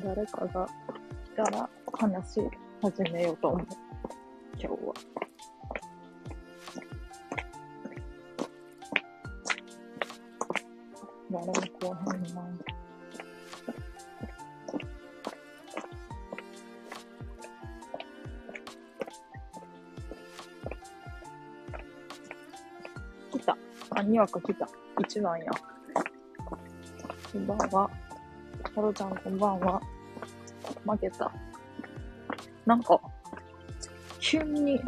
誰かが来たら話し始めようと思う。今日は。誰も来おへんな。来た。あ、にわか来た。一番や。こんばんは。ハロちゃんこんばんは。負けた。なんか、急に、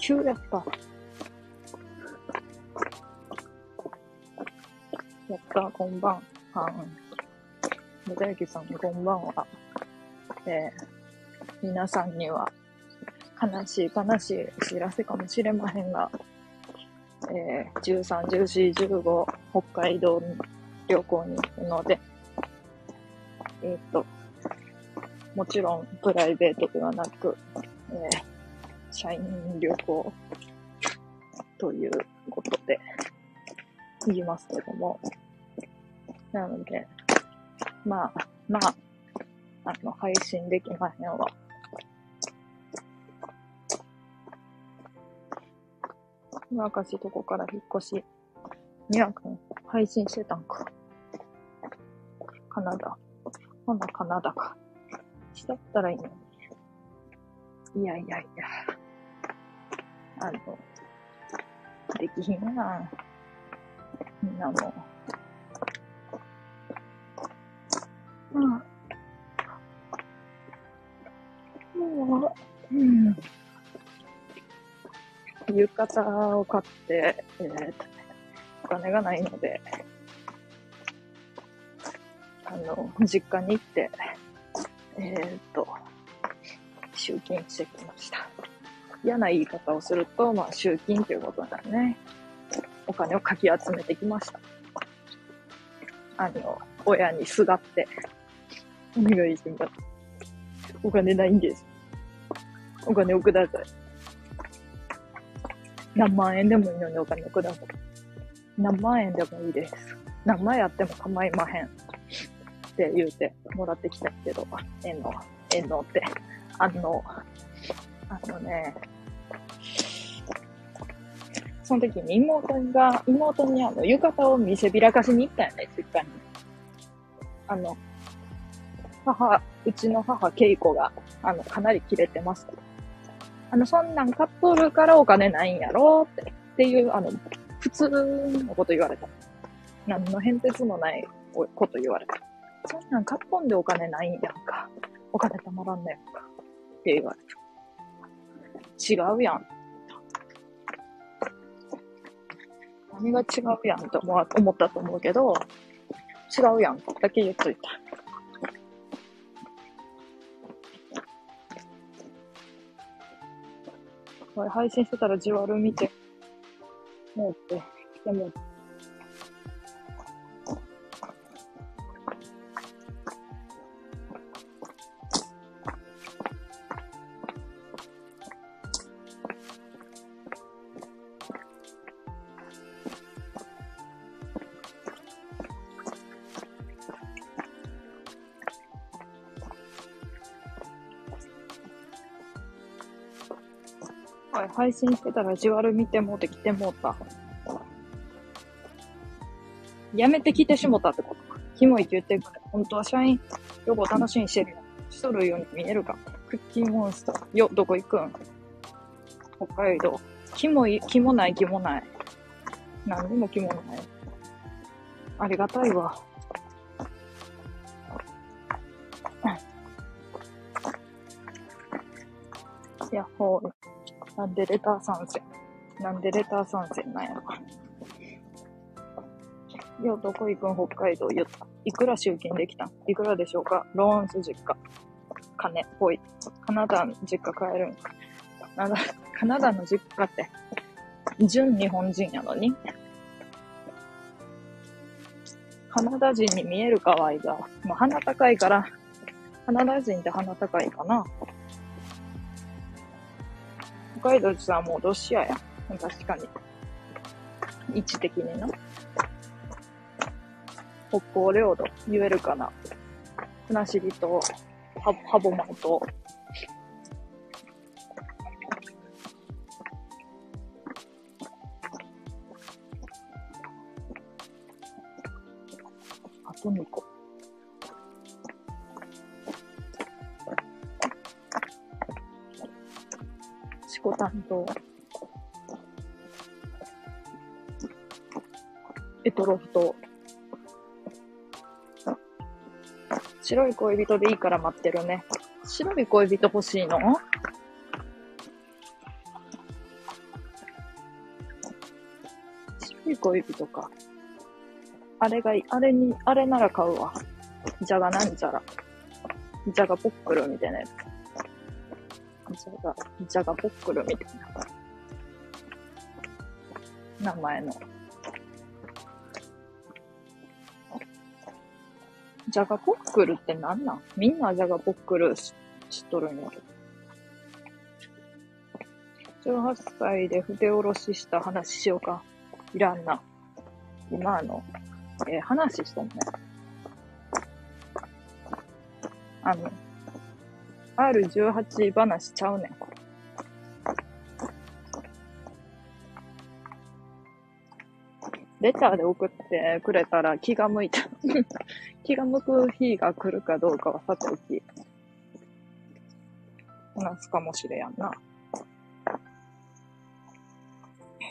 急やった。やった、こんばんはん。もたゆきさん、こんばんは。えー、皆さんには、悲しい悲しい知らせかもしれませんが、えー、13、14、15、北海道に旅行に行くので、えっ、と、もちろんプライベートではなく、えー、社員旅行ということで言いますけども、なので、まあ、まあ、あの、配信できませんわ。明石とこから引っ越し、にわくん配信してたんか。カナダ。ほな、カナダか。しだったらいいのに。いやいやいや。あの、できひんな。みんなもう。うん。もう、うん。浴衣を買って、えーと、お金がないので、あの、実家に行って、えーっと、集金してきました。嫌な言い方をすると、まあ、集金ということだね。お金をかき集めてきました。あの、親にすがって、お願いします。お金ないんです。お金をください。何万円でもいいのにお金をください。何万円でもいいです。何万円あっても構いまへん。って言うてもらってきたけど、えんの、えんのって、あの、あのね、その時に妹が、妹にあの、浴衣を見せびらかしに行ったよね、実家に。あの、母、うちの母、ケイコが、あの、かなりキレてます。あの、そんなん買っとるからお金ないんやろって、っていう、あの、普通のこと言われた。何の変哲もないこと言われた。そんなん買っとんでお金ないんやんか。お金たまらんねんか。って言われた。違うやん。何が違うやんと思思ったと思うけど、違うやんだけ言っといた。これ配信してたらじわる見て、もうって、来てもうは配信してたらじわる見てもうて来てもうた。やめて来てしもたってことか。キモいって言ってるから、本当は社員旅行楽しみしてるよ。しとるように見えるか。クッキーモンスター。よ、どこ行くん？北海道。キモい、キモない、キモない。何でもキモない。ありがたいわ。やっほー。なんでレター参戦なんでレター参戦なんやろか。よ、どこ行くん北海道よ。いくら集金できたん？いくらでしょうか？ローンス実家。金っ、ぽい。カナダの実家帰るんかカナダ、カナダの実家って、純日本人やのに。カナダ人に見えるかわいが。まあ、鼻高いから、カナダ人って鼻高いかな。北海道自体は、もうロシアや。確かに。位置的にな。北方領土、言えるかな。船尻と、ハボマと、白い恋人でいいから待ってるね。白い恋人欲しいの？白い恋人か。あれがいい。あれに、あれなら買うわ。じゃがなんちゃら。じゃがポックルみたいなやつ。じゃが、じゃがポックルみたいな。名前の。ジャガポックルってなんなん？みんなジャガポックル知っとるんやけど。18歳で筆下ろしした話しようか。いらんな。今あの、えー、話しとんね。あの、R18 話ちゃうねん。レターで送ってくれたら気が向いた。気が向く日が来るかどうかはさておき、話すかもしれやんな。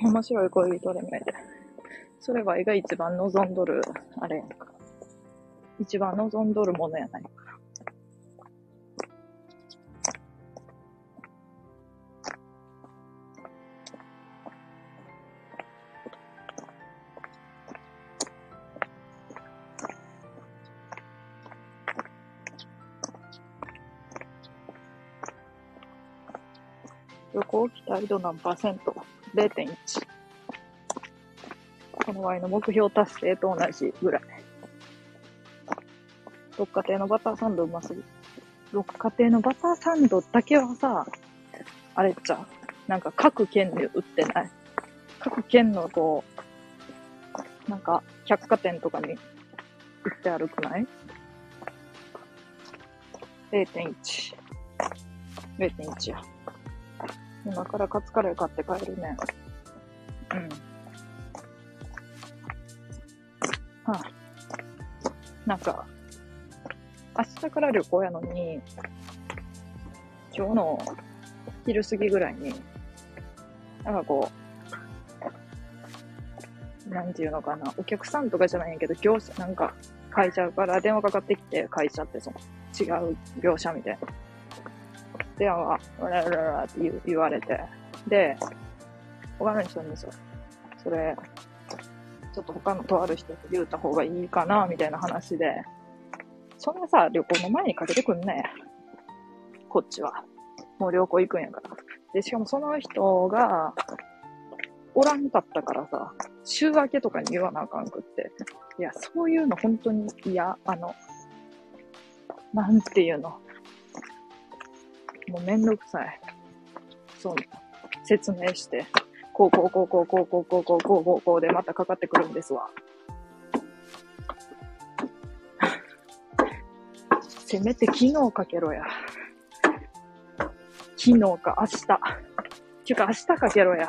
面白い恋人で見えて。それがいが一番望んどる、あれやんか。一番望んどるものやないか。旅行期待度何パーセント ?0.1。この場合の目標達成と同じぐらい。六花亭のバターサンドうますぎ。六花亭のバターサンドだけはさ、あれっちゃ。なんか各県で売ってない。各県のこう、なんか百貨店とかに売ってあるくない ?0.1。0.1や。今からカツカレー買って帰るね。うん。はあ、なんか、明日から旅行やのに、今日の昼過ぎぐらいに、なんかこう、なんていうのかな、お客さんとかじゃないんやけど、業者、なんか、会社から電話かかってきて、会社ってその、違う業者みたいな。電話、わらららって言言われて、で、他の人にそそれ、ちょっと他のとある人と言うた方がいいかな、みたいな話で、そんなさ、旅行の前にかけてくんねこっちは。もう旅行行くんやから。で、しかもその人が、おらんかったからさ、週明けとかに言わなあかんくって。いや、そういうの本当に嫌。あの、なんていうの。もうめんどくさい。そう、説明して、こうこうこうこうこうこうこうこうこうこうこうでまたかかってくるんですわ。せめて昨日かけろや。昨日か明日。ていうか明日かけろや。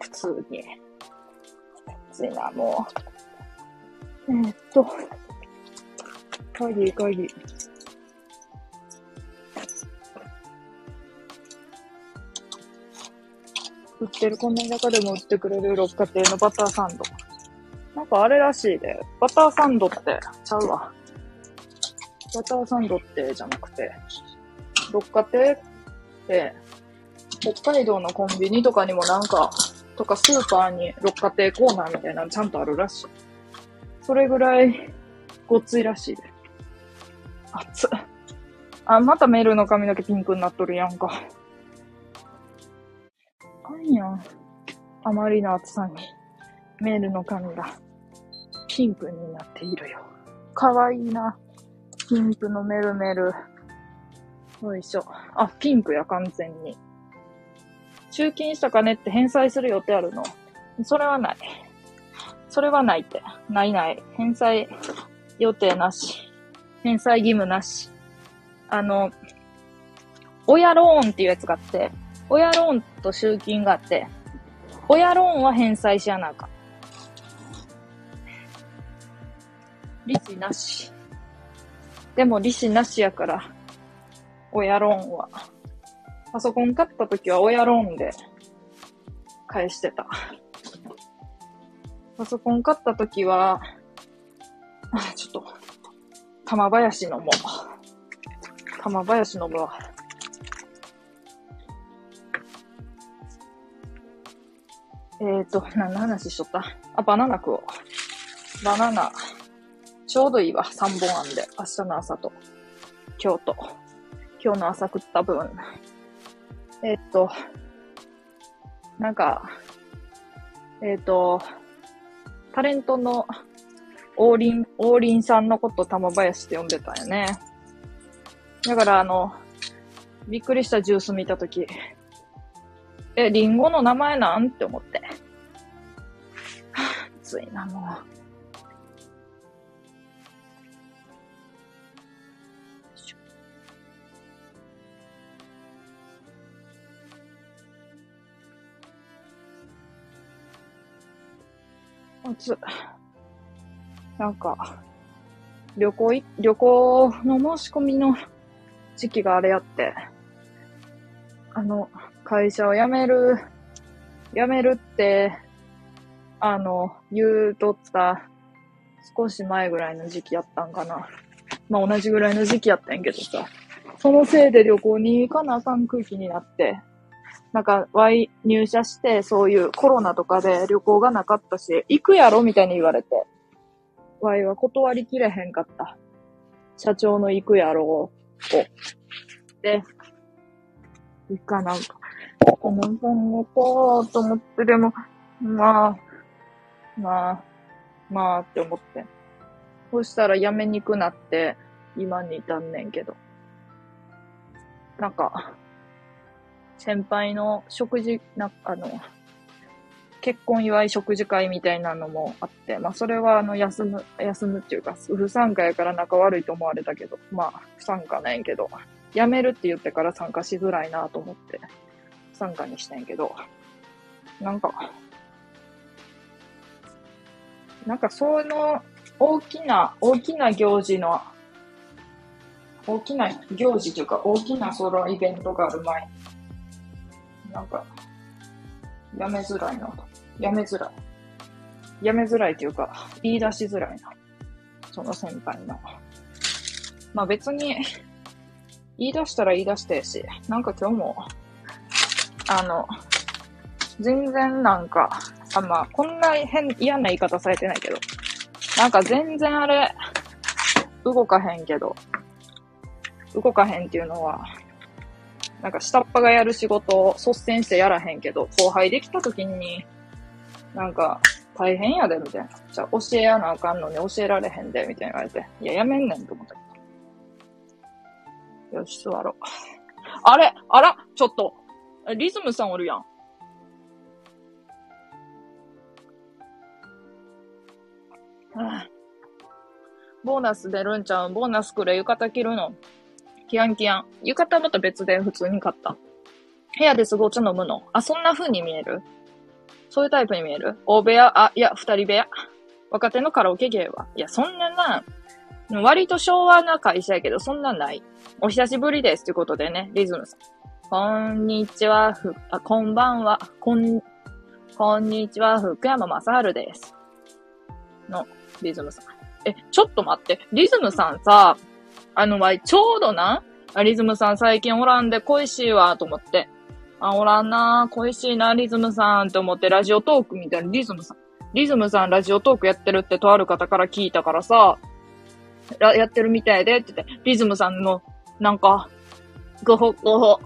普通に。きついな、もう。えー、っと。会議、会議。売ってる、この中でも売ってくれる六花亭のバターサンド。なんかあれらしいで、バターサンドって、ちゃうわ。バターサンドってじゃなくて、六花亭って、北海道のコンビニとかにもなんか、とかスーパーに六花亭コーナーみたいなのちゃんとあるらしい。それぐらい、ごっついらしいで。熱っ。あ、またメールの髪の毛ピンクになっとるやんか。かんやん。あまりの暑さに、メールの紙がピンクになっているよ。かわいいな。ピンクのメルメル。よいしょ。あ、ピンクや、完全に。集金した金って返済する予定あるの？それはない。それはないって。ないない。返済予定なし。返済義務なし。あの、親ローンっていうやつがあって、親ローンと集金があって、親ローンは返済しやなあかん。利子なし。でも利子なしやから、親ローンは。パソコン買った時は親ローンで返してた。パソコン買った時は、あ、ちょっと、玉林飲も。玉林飲むわ。えっ、ー、と、何の話しとったあ、バナナ食おう。バナナ。ちょうどいいわ。3本あんで。明日の朝と、今日と。今日の朝食った分。えっ、ー、と、なんか、えっ、ー、と、タレントの王林、王林さんのこと玉林って呼んでたよね。だからあの、びっくりしたジュース見たとき、え、リンゴの名前なんって思って。はぁ、ついな、もう。暑なんか、旅行い、旅行の申し込みの時期があれやって、あの、会社を辞める、辞めるって、あの、言うとった少し前ぐらいの時期やったんかな。まあ同じぐらいの時期やったんやけどさ、そのせいで旅行に行かなあかん空気になって、なんか、Y 入社して、そういうコロナとかで旅行がなかったし、行くやろみたいに言われて。Y は断りきれへんかった。社長の行くやろを。で、行かなんか。この本をこうと思って、でも、まあ、まあ、まあって思って。そしたら辞めにくなって、今に至んねんけど。なんか、先輩の食事、な、あの、結婚祝い食事会みたいなのもあって、まあそれはあの休む、休むっていうか、不参加やから仲悪いと思われたけど、まあ不参加ないけど、辞めるって言ってから参加しづらいなと思って、参加にしたんやけど、なんか、なんかその大きな、大きな行事の、大きな行事というか大きなそのイベントがある前なんか、やめづらいなと。やめづらい。やめづらいというか、言い出しづらいな。その先輩の。まあ別に、言い出したら言い出してし、なんか今日も、あの、全然なんか、あ、まあ、こんな変、嫌な言い方されてないけど、なんか全然あれ、動かへんけど、動かへんっていうのは、なんか下っ端がやる仕事を率先してやらへんけど、後輩できた時に、なんか、大変やで、みたいな。じゃあ教えやなあかんのに教えられへんで、みたいな言われて。いや、やめんねんと思ったけど。よし、座ろう。あれあらちょっと。リズムさんおるやん。ボーナス出るんちゃう？ボーナスくれ浴衣着るの？キヤンキヤン。浴衣はまた別で普通に買った。部屋ですぐお茶飲むの？あ、そんな風に見える？そういうタイプに見える？大部屋、あ、いや、二人部屋。若手のカラオケ芸は。いや、そんなな、割と昭和な会社やけど、そんなない。お久しぶりです。ということでね、リズムさん。こんにちは、ふ、あ、こんばんは、こん、こんにちは、福山雅治です。の、リズムさん。え、ちょっと待って。リズムさんさ、あの、ちょうどな、リズムさん最近おらんで恋しいわ、と思って。あ、おらんな、恋しいな、リズムさん、と思ってラジオトークみたいな、リズムさん。リズムさんラジオトークやってるってとある方から聞いたからさ、やってるみたいでって言って、リズムさんの、なんか、ごほごほ、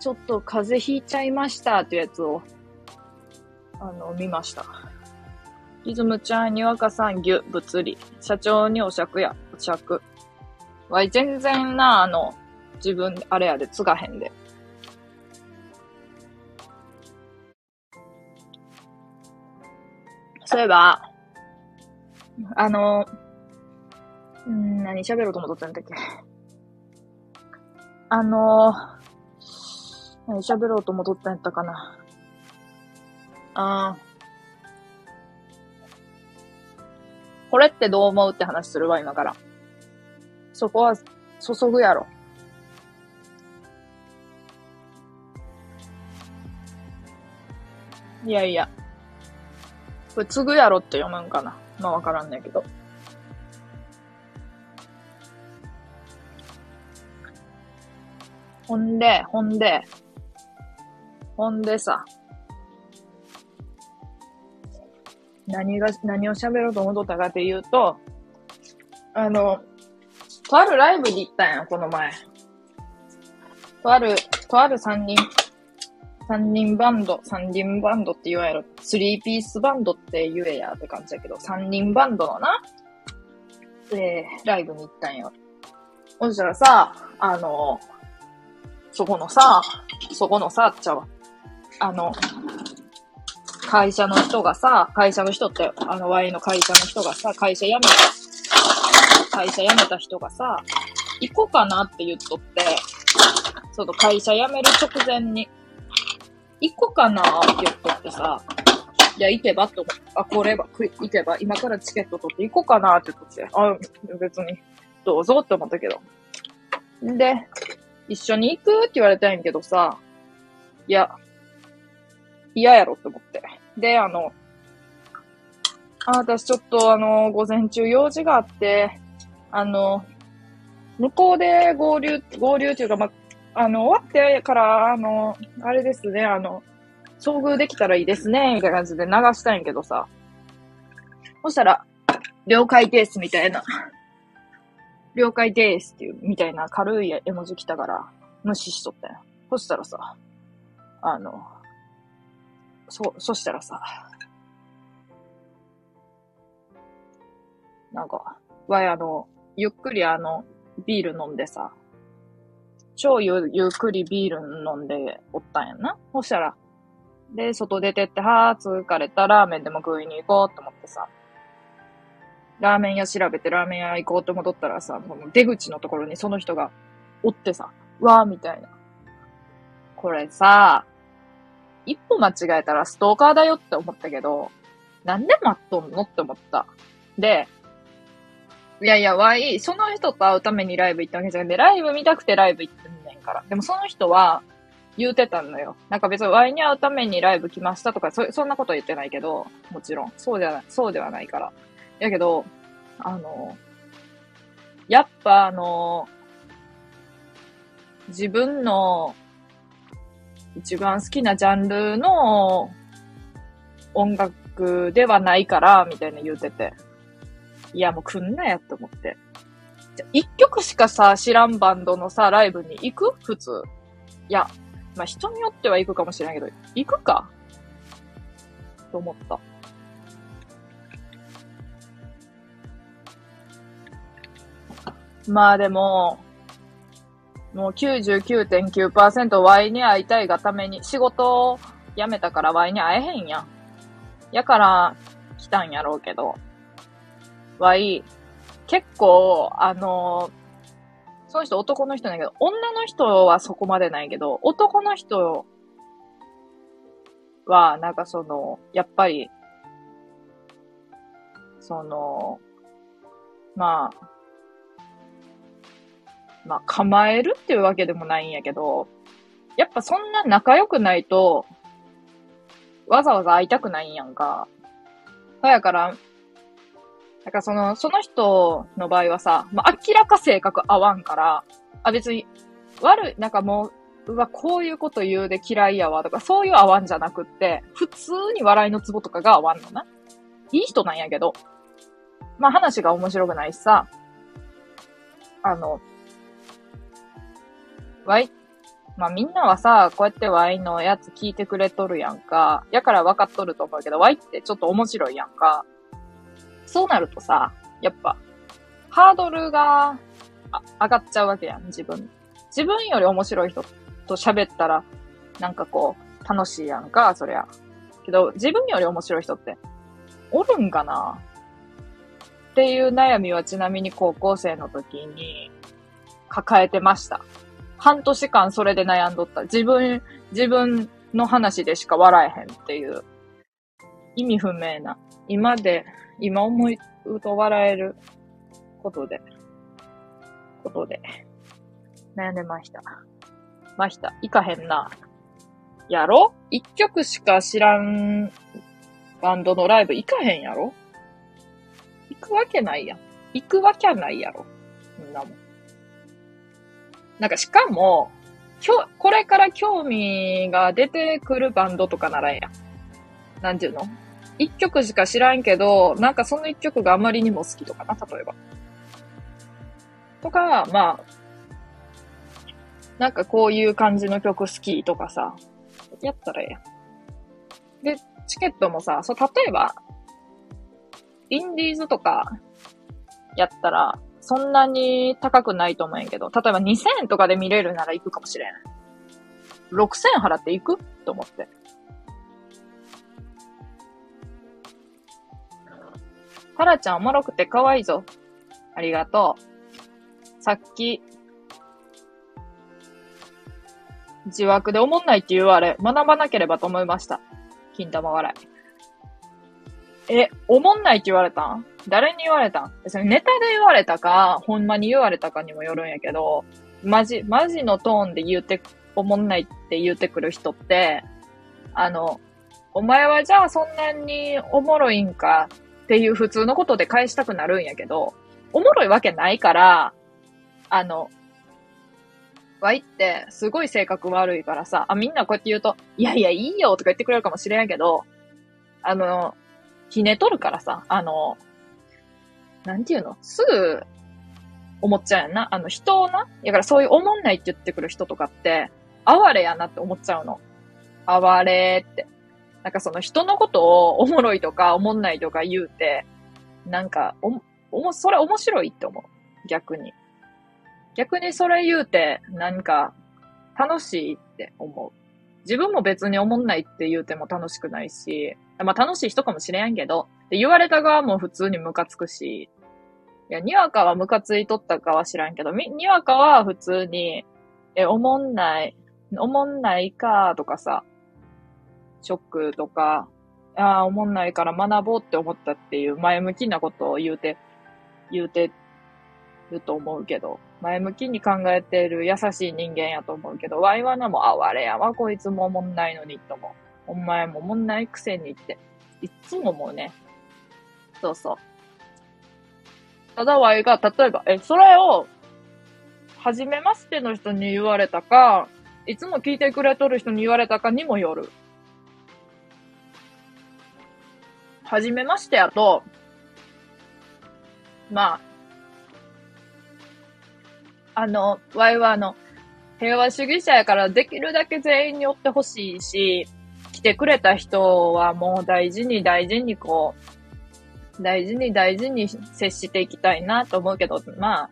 ちょっと風邪ひいちゃいましたってやつを、あの、見ました。リズムちゃんに若さん牛、物理。社長にお酌や、お酌。わい、全然な、あの、自分、あれやで、継がへんで。そういえば、あの、ん、何喋ろうと思ったんだっけ。あの、何喋ろうと思ったんやったかな。あー。これってどう思うって話するわ、今から。そこは、注ぐやろ。いやいや。これ、継ぐやろって読むんかな。まあ、わからんねんけど。ほんで、ほんで、ほんでさ、何が、何を喋ろうと思っとったかっていうと、あの、とあるライブに行ったんや、この前。とある、とある三人、三人バンド、三人バンドって言われる、スリーピースバンドって言えやって感じだけど、三人バンドのな、えー、ライブに行ったんよ。そしたらさ、あの、そこのさ、そこのさ、ちゃうあの、会社の人がさ、会社の人って、あの、Y の会社の人がさ、会社辞めた、会社辞めた人がさ、行こうかなって言っとって、その会社辞める直前に、行こうかなって言っとってさ、いや、行けばって思って、あ、これば、行けば、今からチケット取って行こうかなって言っとって、あ、別に、どうぞって思ったけど。んで、一緒に行くって言われたんやけどさ、いや、嫌やろって思って。で、あの、あ、私ちょっとあの、午前中用事があって、あの、向こうで合流、合流っていうか、ま、あの、終わってから、あの、あれですね、あの、遭遇できたらいいですね、みたいな感じで流したいんやけどさ。そしたら、了解です、みたいな。了解ですっていう、みたいな軽い絵文字来たから、無視しとったよ。そしたらさ、あの、そ、そしたらさ、なんか、わいあの、ゆっくりあの、ビール飲んでさ、超ゆゆっくりビール飲んでおったんやな。そしたら、で、外出てって、はー疲れたラーメンでも食いに行こうと思ってさ、ラーメン屋調べてラーメン屋行こうと思っとったらさ、この出口のところにその人がおってさ、わーみたいな。これさ、一歩間違えたらストーカーだよって思ったけど、なんで待っとんのって思った。で、いやいや、わい、その人と会うためにライブ行ったわけじゃなくて、ライブ見たくてライブ行ってんねんから。でもその人は、言うてたのよ。なんか別にワイに会うためにライブ来ましたとか、そ、そんなこと言ってないけど、もちろん。そうではない、そうではないから。やけど、あの、やっぱあの、自分の一番好きなジャンルの音楽ではないから、みたいな言うてて。いや、もう来んなやって思って。じゃ、一曲しかさ、知らんバンドのさ、ライブに行く？普通。いや、まあ、人によっては行くかもしれないけど、行くか？と思った。まあでも、もう99.9% Y に会いたいがために、仕事を辞めたから Y に会えへんやん。やから来たんやろうけど、Y、結構、あのその人男の人だけど、女の人はそこまでないけど、男の人は、なんかその、やっぱり、その、まあ、まあ、構えるっていうわけでもないんやけど、やっぱそんな仲良くないと、わざわざ会いたくないんやんか。だやから、だからその、その人の場合はさ、まあ、明らか性格合わんから、あ、別に、悪い、なんかもう、うわ、こういうこと言うで嫌いやわとか、そういう合わんじゃなくって、普通に笑いのツボとかが合わんのな。いい人なんやけど。まあ話が面白くないしさ、あの、ワイ、まあみんなはさ、こうやってワイのやつ聞いてくれとるやんか。やから分かっとると思うけど、ワイってちょっと面白いやんか。そうなるとさ、やっぱ、ハードルが上がっちゃうわけやん、自分。自分より面白い人と喋ったら、なんかこう、楽しいやんか、そりゃ。けど、自分より面白い人って、おるんかな？っっていう悩みはちなみに高校生の時に抱えてました。半年間それで悩んどった。自分、自分の話でしか笑えへんっていう意味不明な。今で、今思いうと笑えることで、ことで、悩んでました。ました。いかへんな。やろ？一曲しか知らんバンドのライブ行かへんやろ？行くわけないやん。行くわけないやろ。そんなもん。なんかしかも、きょ、これから興味が出てくるバンドとかならええや。なんていうの？一曲しか知らんけど、なんかその一曲があまりにも好きとかな、例えば。とか、まあ、なんかこういう感じの曲好きとかさ、やったらええやん。で、チケットもさ、そう、例えば、インディーズとか、やったら、そんなに高くないと思うんやけど、例えば2000円とかで見れるなら行くかもしれん。6000円払って行く？と思って。タラちゃんおもろくて可愛いぞ。ありがとう。さっき、自枠でおもんないって言われ、学ばなければと思いました。金玉笑い。え、おもんないって言われたん？誰に言われたん？それネタで言われたか、ほんまに言われたかにもよるんやけど、マジ、マジのトーンで言うて、おもんないって言うてくる人って、あの、お前はじゃあそんなにおもろいんかっていう普通のことで返したくなるんやけど、おもろいわけないから、あの、わいってすごい性格悪いからさ、あ、みんなこうやって言うと、いやいや、いいよとか言ってくれるかもしれんやけど、あの、ひねとるからさ、あの、なんていうの？すぐ思っちゃうやんな。あの、人をな、だからそういう思んないって言ってくる人とかって、哀れやなって思っちゃうの。哀れって。なんかその人のことをおもろいとか思んないとか言うて、なんか、お、おも、それ面白いって思う。逆に。逆にそれ言うて、なんか、楽しいって思う。自分も別に思んないって言うても楽しくないし、まあ楽しい人かもしれんけど、で言われた側も普通にムカつくし、いや、にわかはムカついとったかは知らんけど、にわかは普通に、え、思んない、思んないかとかさ、ショックとか、ああ、思んないから学ぼうって思ったっていう前向きなことを言うて、言うてると思うけど、前向きに考えてる優しい人間やと思うけど、ワイワナも、あ、われやわ、こいつもおもんないのに、とも。お前もおもんないくせにって。いつももうね。そうそう。ただワイが、例えば、え、それを、はじめましての人に言われたか、いつも聞いてくれとる人に言われたかにもよる。はじめましてやと、まあ、あの、ワイはあの、平和主義者やからできるだけ全員に寄ってほしいし、来てくれた人はもう大事に大事にこう、大事に大事に接していきたいなと思うけど、まあ、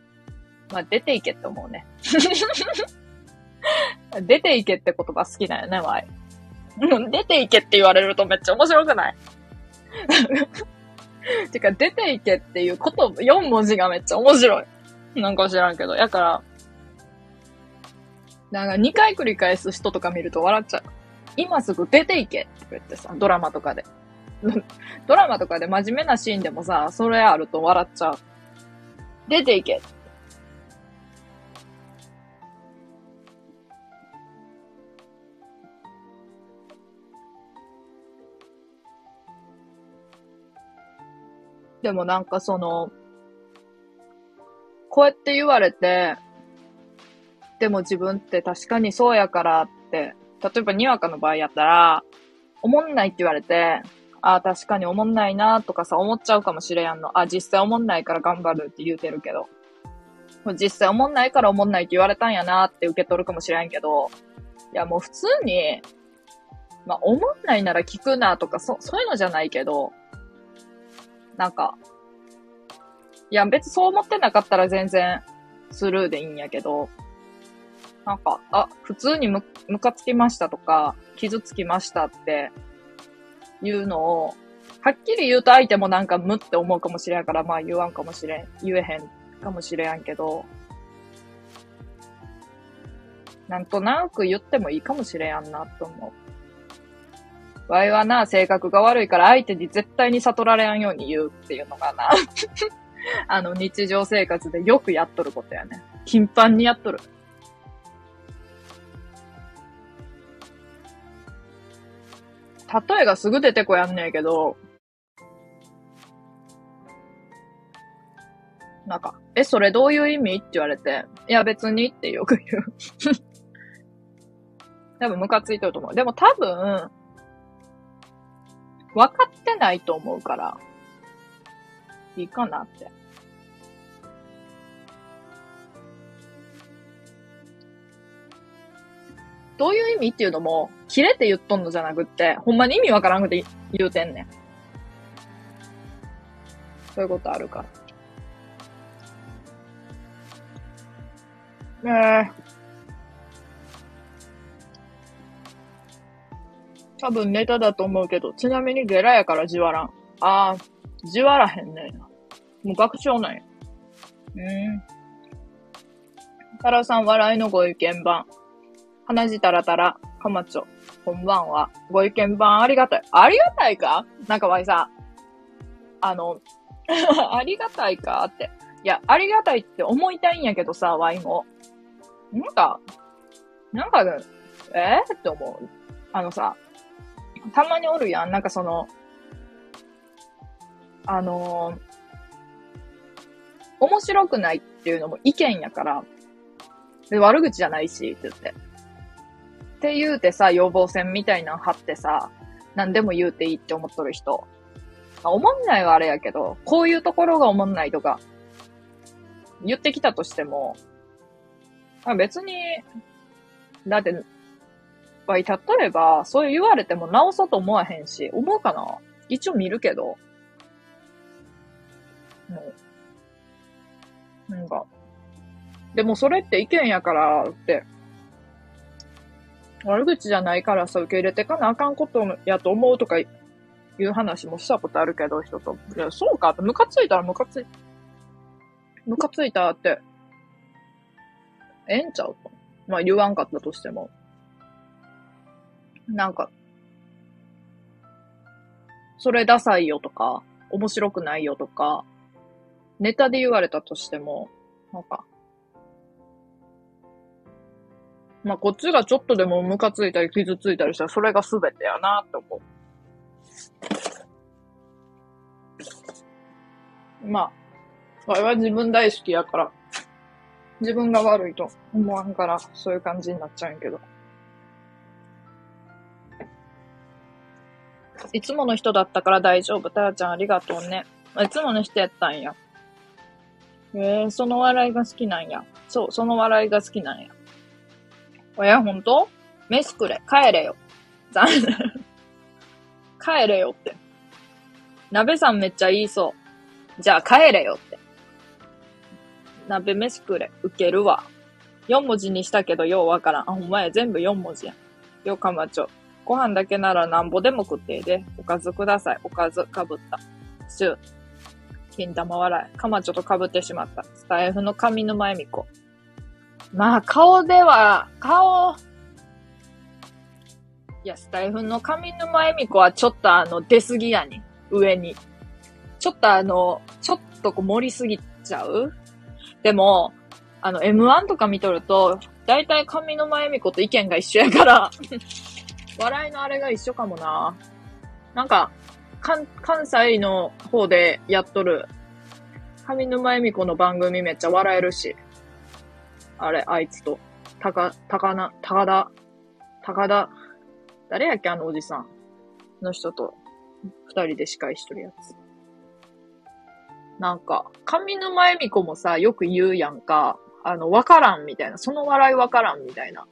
まあ出ていけって思うね。出ていけって言葉好きだよね、ワイ。出ていけって言われるとめっちゃ面白くない？てか、出ていけっていうこと、4文字がめっちゃ面白い。なんか知らんけど。やから、なんか2回繰り返す人とか見ると笑っちゃう。今すぐ出ていけって言ってさ、ドラマとかで。ドラマとかで真面目なシーンでもさ、それあると笑っちゃう。出ていけ。でもなんかその、こうやって言われて、でも自分って確かにそうやからって、例えばにわかの場合やったら、思んないって言われて、ああ、確かに思んないなとかさ、思っちゃうかもしれやんの。あ、実際思んないから頑張るって言うてるけど。実際思んないから思んないって言われたんやなって受け取るかもしれんけど、いやもう普通に、まあ思んないなら聞くなとか、そ、そういうのじゃないけど、なんか、いや、別にそう思ってなかったら全然スルーでいいんやけど、なんか、あ、普通にむ、ムカつきましたとか、傷つきましたっていうのをはっきり言うと相手もなんか無って思うかもしれんから、まあ言わんかもしれん、言えへんかもしれんけど、なんとなく言ってもいいかもしれんやんなと思う。わいはな、性格が悪いから相手に絶対に悟られんように言うっていうのがな、あの日常生活でよくやっとることやね。頻繁にやっとる。例えがすぐ出てこやんねえけど、なんか、え、それどういう意味？って言われて、いや別にってよく言う。多分ムカついてると思う。でも多分、分かってないと思うから、いいかなって。どういう意味っていうのも、切れて言っとんのじゃなくって、ほんまに意味わからんくて言うてんねん。そういうことあるから。ねえ。多分ネタだと思うけど、ちなみにゲラやからじわらん。ああ、じわらへんねんもう学長なんや。うん。タラさん笑いのご意見番。鼻血たらたら、かまちょ。こんばんは。ご意見番ありがたい。ありがたいか？なんかわいさ、あの、ありがたいかって。いや、ありがたいって思いたいんやけどさ、ワイも。なんか、なんか、え？ー、って思う。あのさ、たまにおるやん。なんかその、あのー、面白くないっていうのも意見やから、で、悪口じゃないし、って言って。って言うてさ、予防線みたいなの貼ってさ、何でも言うていいって思っとる人。あ、思んないはあれやけど、こういうところが思んないとか、言ってきたとしても、あ別に、だって、ぱい、例えば、そう言われても直そうと思わへんし、思うかな一応見るけど。もう。なんか。でもそれって意見やからって、悪口じゃないからさ、受け入れてかなあかんことやと思うとかいう話もしたことあるけど、人と。いや、そうかって、ムカついたらムカつい、ムカついたって、ええんちゃうと。まあ言わんかったとしても。なんか、それダサいよとか、面白くないよとか、ネタで言われたとしても、なんか、まあ、こっちがちょっとでもムカついたり傷ついたりしたら、それが全てやなって思う。まあ、それは自分大好きやから、自分が悪いと思わんから、そういう感じになっちゃうんやけど。いつもの人だったから大丈夫。たらちゃんありがとうね。いつもの人やったんや。へえその笑いが好きなんや。そう、その笑いが好きなんや。え、ほんと飯くれ。帰れよ。残念。帰れよって。鍋さんめっちゃ言いそう。じゃあ帰れよって。鍋飯くれ。受けるわ。4文字にしたけどようわからん。あ、ほんまや。全部4文字やん。よかまちょ。ご飯だけならなんぼでも食ってえで。おかずください。おかずかぶった。シュー。金玉笑い。かまちょとかぶってしまった。スタイフの上沼恵美子。まあ、顔では、顔、いや、スタイフの上沼恵美子はちょっとあの、出すぎやに。上に。ちょっとあの、ちょっとこう盛りすぎちゃう？でも、あの、M1 とか見とると、だいたい上沼恵美子と意見が一緒やから 笑いのあれが一緒かもな。なんか、関、関西の方でやっとる、上沼恵美子の番組めっちゃ笑えるし。あれ、あいつと。たか、たかな、高田、高田、誰やっけあのおじさん。の人と、二人で司会しとるやつ。なんか、上沼恵美子もさ、よく言うやんか。あの、わからんみたいな。その笑いわからんみたいな。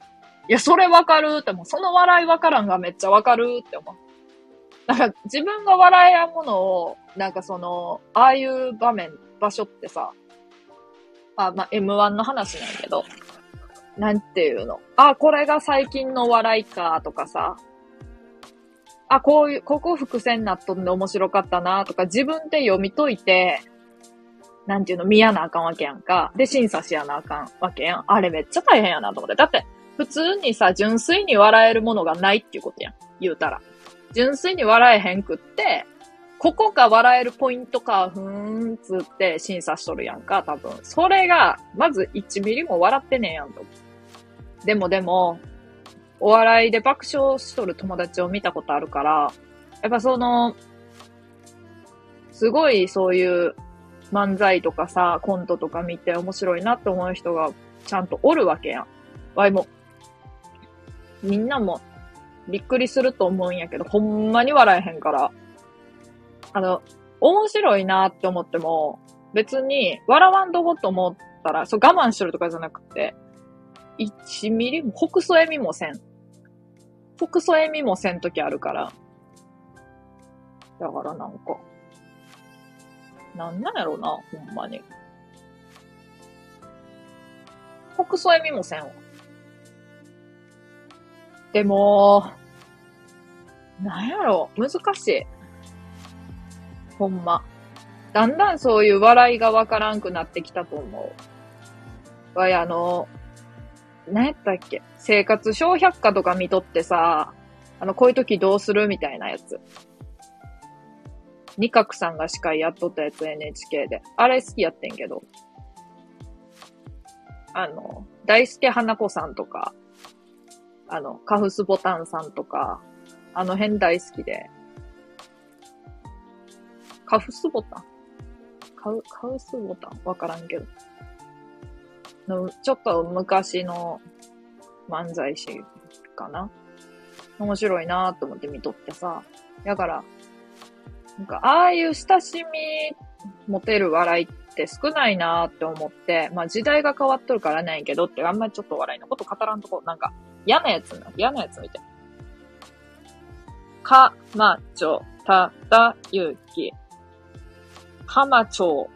いや、それわかるってもう、その笑いわからんがめっちゃわかるって思う。なんか、自分が笑えやものを、なんかその、ああいう場面、場所ってさ、あ、まあ、M1 の話なんやけど、なんていうの？あ、これが最近の笑いか、とかさ、あ、こういう、ここ伏線なっとんで面白かったなとか、自分で読み解いて、なんていうの、見やなあかんわけやんか。で、審査しやなあかんわけやん。あれめっちゃ大変やなと思って。だって、普通にさ、純粋に笑えるものがないっていうことやん。言うたら。純粋に笑えへんくって、ここが笑えるポイントか、ふーんつって審査しとるやんか、多分。それが、まず1ミリも笑ってねえやんと。でもでも、お笑いで爆笑しとる友達を見たことあるから、やっぱその、すごいそういう漫才とかさ、コントとか見て面白いなって思う人がちゃんとおるわけやん。わいも、みんなもびっくりすると思うんやけど、ほんまに笑えへんから。あの、面白いなって思っても、別に笑わんとこと思ったら、そう我慢してるとかじゃなくて、1ミリも、北総笑みもせん。北総笑みもせんときあるから。だからなんか、なんなんやろな、ほんまに。北総笑みもせんわ。でも、なんやろ、難しい。ほんま。だんだんそういう笑いがわからんくなってきたと思う。わい、あの、何やったっけ？生活小百科とか見とってさ、あの、こういう時どうするみたいなやつ。二角さんが司会やっとったやつ NHK で。あれ好きやってんけど。あの、大輔花子さんとか、あの、カフスボタンさんとか、あの辺大好きで。カフスボタン？カウ、カウスボタン？わからんけど。の、ちょっと昔の漫才師かな？面白いなと思って見とってさ。だから、なんか、ああいう親しみ持てる笑いって少ないなって思って、まあ時代が変わっとるからないけどって、あんまりちょっと笑いのこと語らんとこ、なんか、嫌なやつな、嫌なやつ見て。か、まちょ、た、た、ゆうき。かまちょ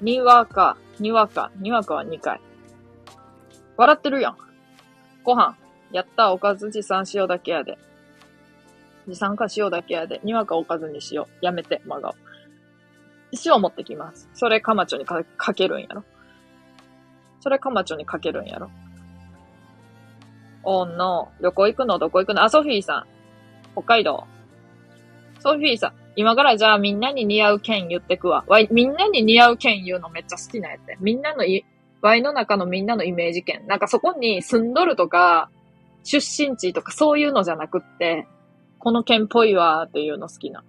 う。にわか、にわか、にわかは2回。笑ってるやん。ご飯。やった、おかず持参しようだけやで。持参か塩だけやで。にわかおかずにしよう。やめて、真顔。塩持ってきます。それかまちょにかかけるんやろ。それかまちょにかけるんやろ。おんの、旅行行くの？どこ行くの？あ、ソフィーさん。北海道。ソフィーさん。今からじゃあみんなに似合う剣言ってくわ。わい、みんなに似合う剣言うのめっちゃ好きなやつ。みんなのい、ワイの中のみんなのイメージ剣。なんかそこに住んどるとか、出身地とかそういうのじゃなくって、この剣っぽいわーっていうの好きな。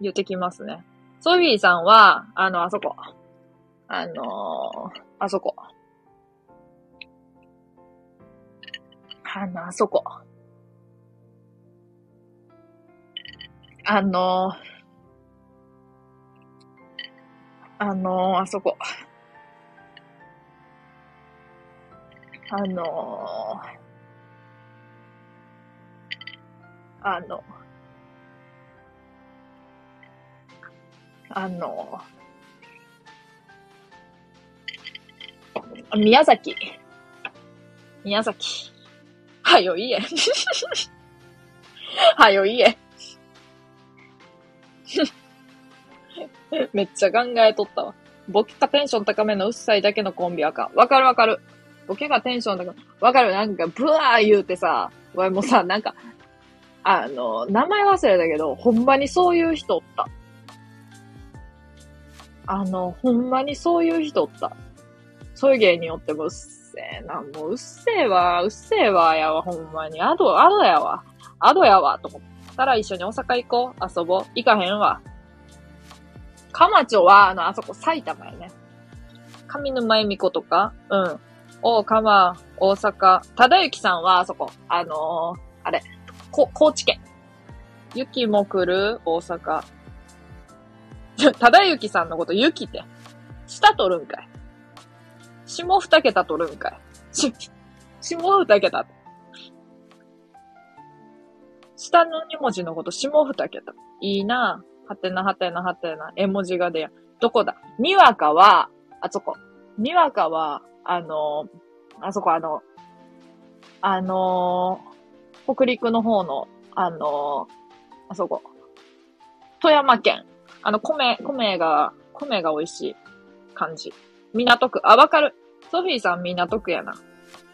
言ってきますね。ソフィーさんは、あの、あそこ。あのー、あそこ。あの、あそこ。あの、あの、あそこ。あの、あの、あの、宮崎。宮崎。はよいえ。はよいえ。めっちゃ考えとったわ。ボケがテンション高めのうっさいだけのコンビはかわかるわかる。ボケがテンション高め。わかるなんか、ブワー言うてさ、わいもさ、なんか、あの、名前忘れたけど、ほんまにそういう人おった。あの、ほんまにそういう人おった。そういう芸人おってもうっせえな。もううっせえわ、うっせえわ、やわ、ほんまに。アド、アドやわ。アドやわ、と思ってたら一緒に大阪行こう。遊ぼう。行かへんわ。かまちょは、あの、あそこ埼玉やね。上沼恵美子とか、うん。大川、大阪。忠之さんは、あそこ、あのー、あれ、こ、高知県。雪も来る大阪。忠之さんのこと雪って。下取るんかい。下二桁取るんかい。し、下二桁。下の二文字のこと下二桁。いいなはてなはてなはてな。絵文字が出や。どこだ？にわかは、あそこ。にわかは、あのー、あそこあの、あのー、北陸の方のあのあそこ。富山県。あの、米、米が、米が美味しい感じ。港区。あ、わかる。ソフィーさん港区やな。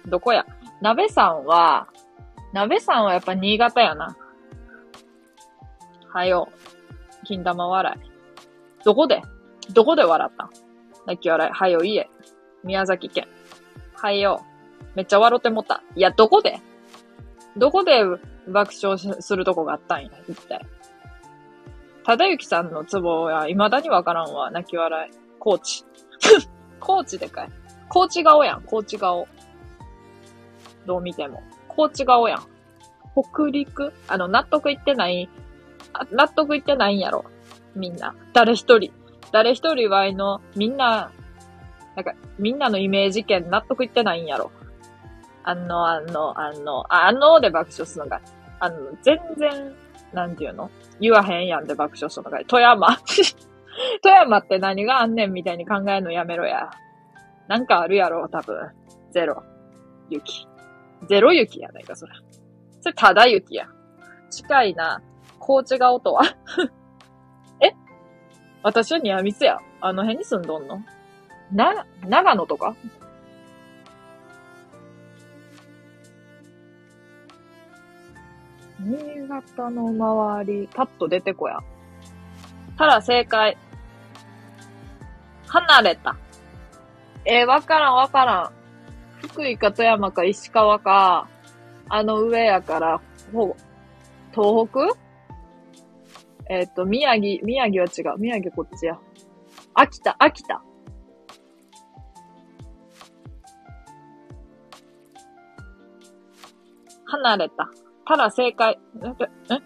どこや？鍋さんは、鍋さんはやっぱ新潟やな。はよ。金玉笑い。どこで？どこで笑った？泣き笑い。はよ、家。宮崎県。はよ。めっちゃ笑ってもった。いや、どこで？どこで爆笑するとこがあったんや、一体。ただゆきさんのツボは未だにわからんわ、泣き笑い。高知。高知でかい。高知顔やん、高知顔。どう見ても。高知顔やん。北陸？あの、納得いってない？納得いってないんやろ？みんな。誰一人。誰一人はの、みんな、なんか、みんなのイメージ圏納得いってないんやろ？あの、あの、あの、あので爆笑するのが、あの、全然、なんていうの？言わへんやんで爆笑するのが、富山。富山って何があんねんみたいに考えるのやめろや。なんかあるやろ、多分。ゼロ。雪。ゼロ雪やないか、それ。それただ雪や。近いな。高知顔とは え？私はニアミスや。あの辺に住んどんの？な、長野とか？新潟の周り、パッと出てこや。ただ正解。離れた。えー、わからんわからん。福井か富山か石川か、あの上やから、ほ、東北？えっ、ー、と、宮城、宮城は違う。宮城こっちや。秋田、秋田。離れた。ただ正解。ええ？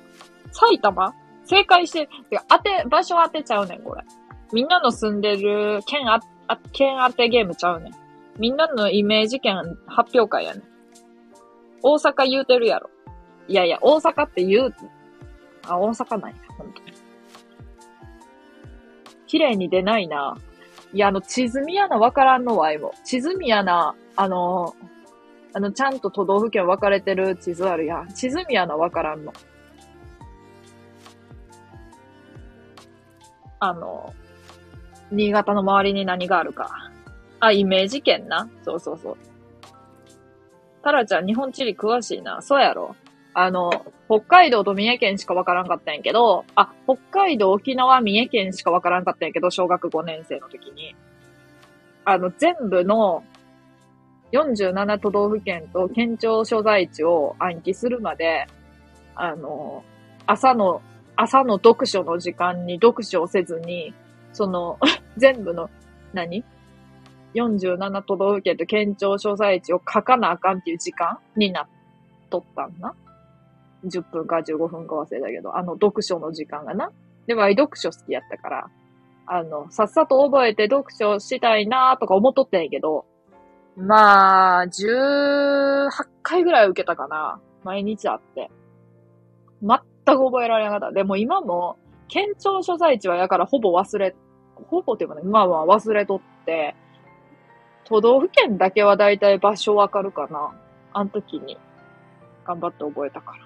埼玉？正解して、てか当て、場所当てちゃうねん、これ。みんなの住んでる県あ、あ県当てゲームちゃうねん。みんなのイメージ県発表会やね。大阪言うてるやろ。いやいや、大阪って言う、あ、大阪ないほんとに。綺麗に出ないな。いや、あの、地図見やな、わからんのわいも。地図見やな、あの、あの、ちゃんと都道府県分かれてる地図あるやん。地図見やな、わからんの。あの、新潟の周りに何があるか。あ、イメージ圏な？そうそうそう。タラちゃん、日本地理詳しいな？そうやろ？あの、北海道と三重県しかわからんかったんやけど、あ、北海道、沖縄、三重県しかわからんかったんやけど、小学5年生の時に。あの、全部の47都道府県と県庁所在地を暗記するまで、あの、朝の、朝の読書の時間に読書をせずに、その、全部の何、47都道府県と県庁所在地を書かなあかんっていう時間になっとったんな。10分か15分か忘れたけど、あの読書の時間がな。でも、読書好きやったから、あの、さっさと覚えて読書したいなーとか思っとったんやけど、まあ、18回ぐらい受けたかな。毎日あって。全く覚えられなかった。でも今も、県庁所在地はやからほぼ忘れ、ほぼっていうかね、まあまあ忘れとって、都道府県だけはだいたい場所わかるかな。あの時に。頑張って覚えたから。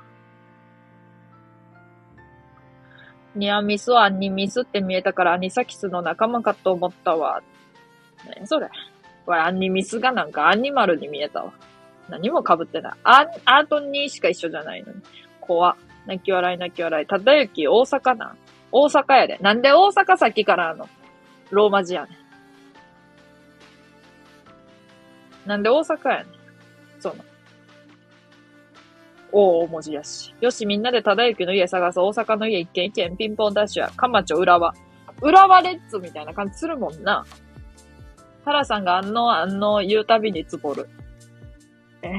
ニアミスはアニミスって見えたからアニサキスの仲間かと思ったわ。何それ？これアニミスがなんかアニマルに見えたわ。何も被ってない。アアートにしか一緒じゃないのに。怖泣き笑い泣き笑い。ただゆき大阪な。大阪やで。なんで大阪先からあの、ローマ字やねん。なんで大阪やねん。そうな。大文字やし。よし、みんなで忠之の家探す。大阪の家一軒一軒ピンポンダッシュや。かまちょ浦和。浦和レッツみたいな感じするもんな。タラさんがあんのあんの言うたびにつぼる。え、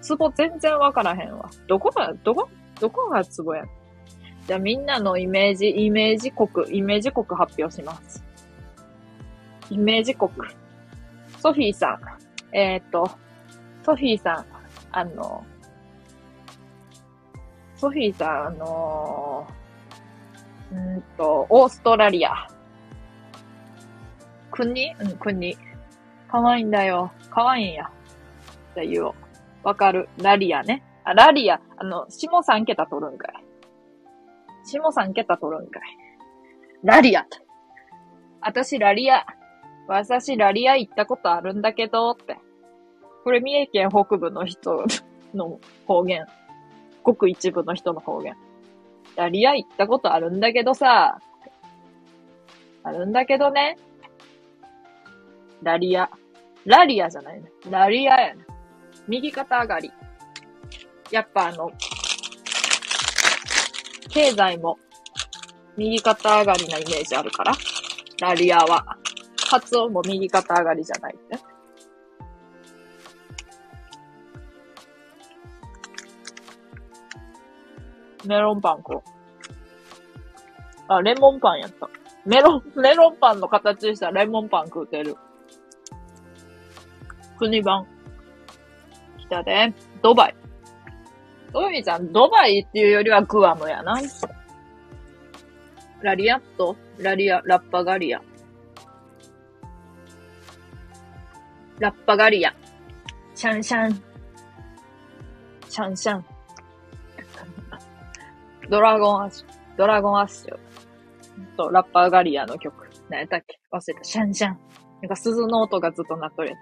つぼ全然わからへんわ。どこが、どこ、どこがつぼやじゃあみんなのイメージ、イメージ国、イメージ国発表します。イメージ国。ソフィーさん。えっ、ー、と、ソフィーさん、あの、ソフィーさん、あのー、うんと、オーストラリア。国？うん、国。かわいいんだよ。かわいいんや。じゃあ言おう。わかる。ラリアね。あ、ラリア。あの、下3桁取るんかい。下3桁取るんかい。ラリア。私、ラリア。私、ラリア行ったことあるんだけど、って。これ、三重県北部の人の方言。ごく一部の人の方言。ラリア行ったことあるんだけどさ、あるんだけどね。ラリア。ラリアじゃないね。ラリアやね。右肩上がり。やっぱあの、経済も右肩上がりなイメージあるから。ラリアは。発音も右肩上がりじゃないって。メロンパン食う。あ、レモンパンやった。メロン、メロンパンの形したレモンパン食うてる。国版。来たで。ドバイ。おみちゃん、ドバイっていうよりはグアムやな。ラリアットラリア、ラッパガリア。ラッパガリア。シャンシャン。シャンシャン。ドラゴンアッシュ。ドラゴンアッシュ。と、ラッパーガリアの曲。何やったっけ？忘れた。シャンシャン。なんか鈴の音がずっと鳴っとるやつ。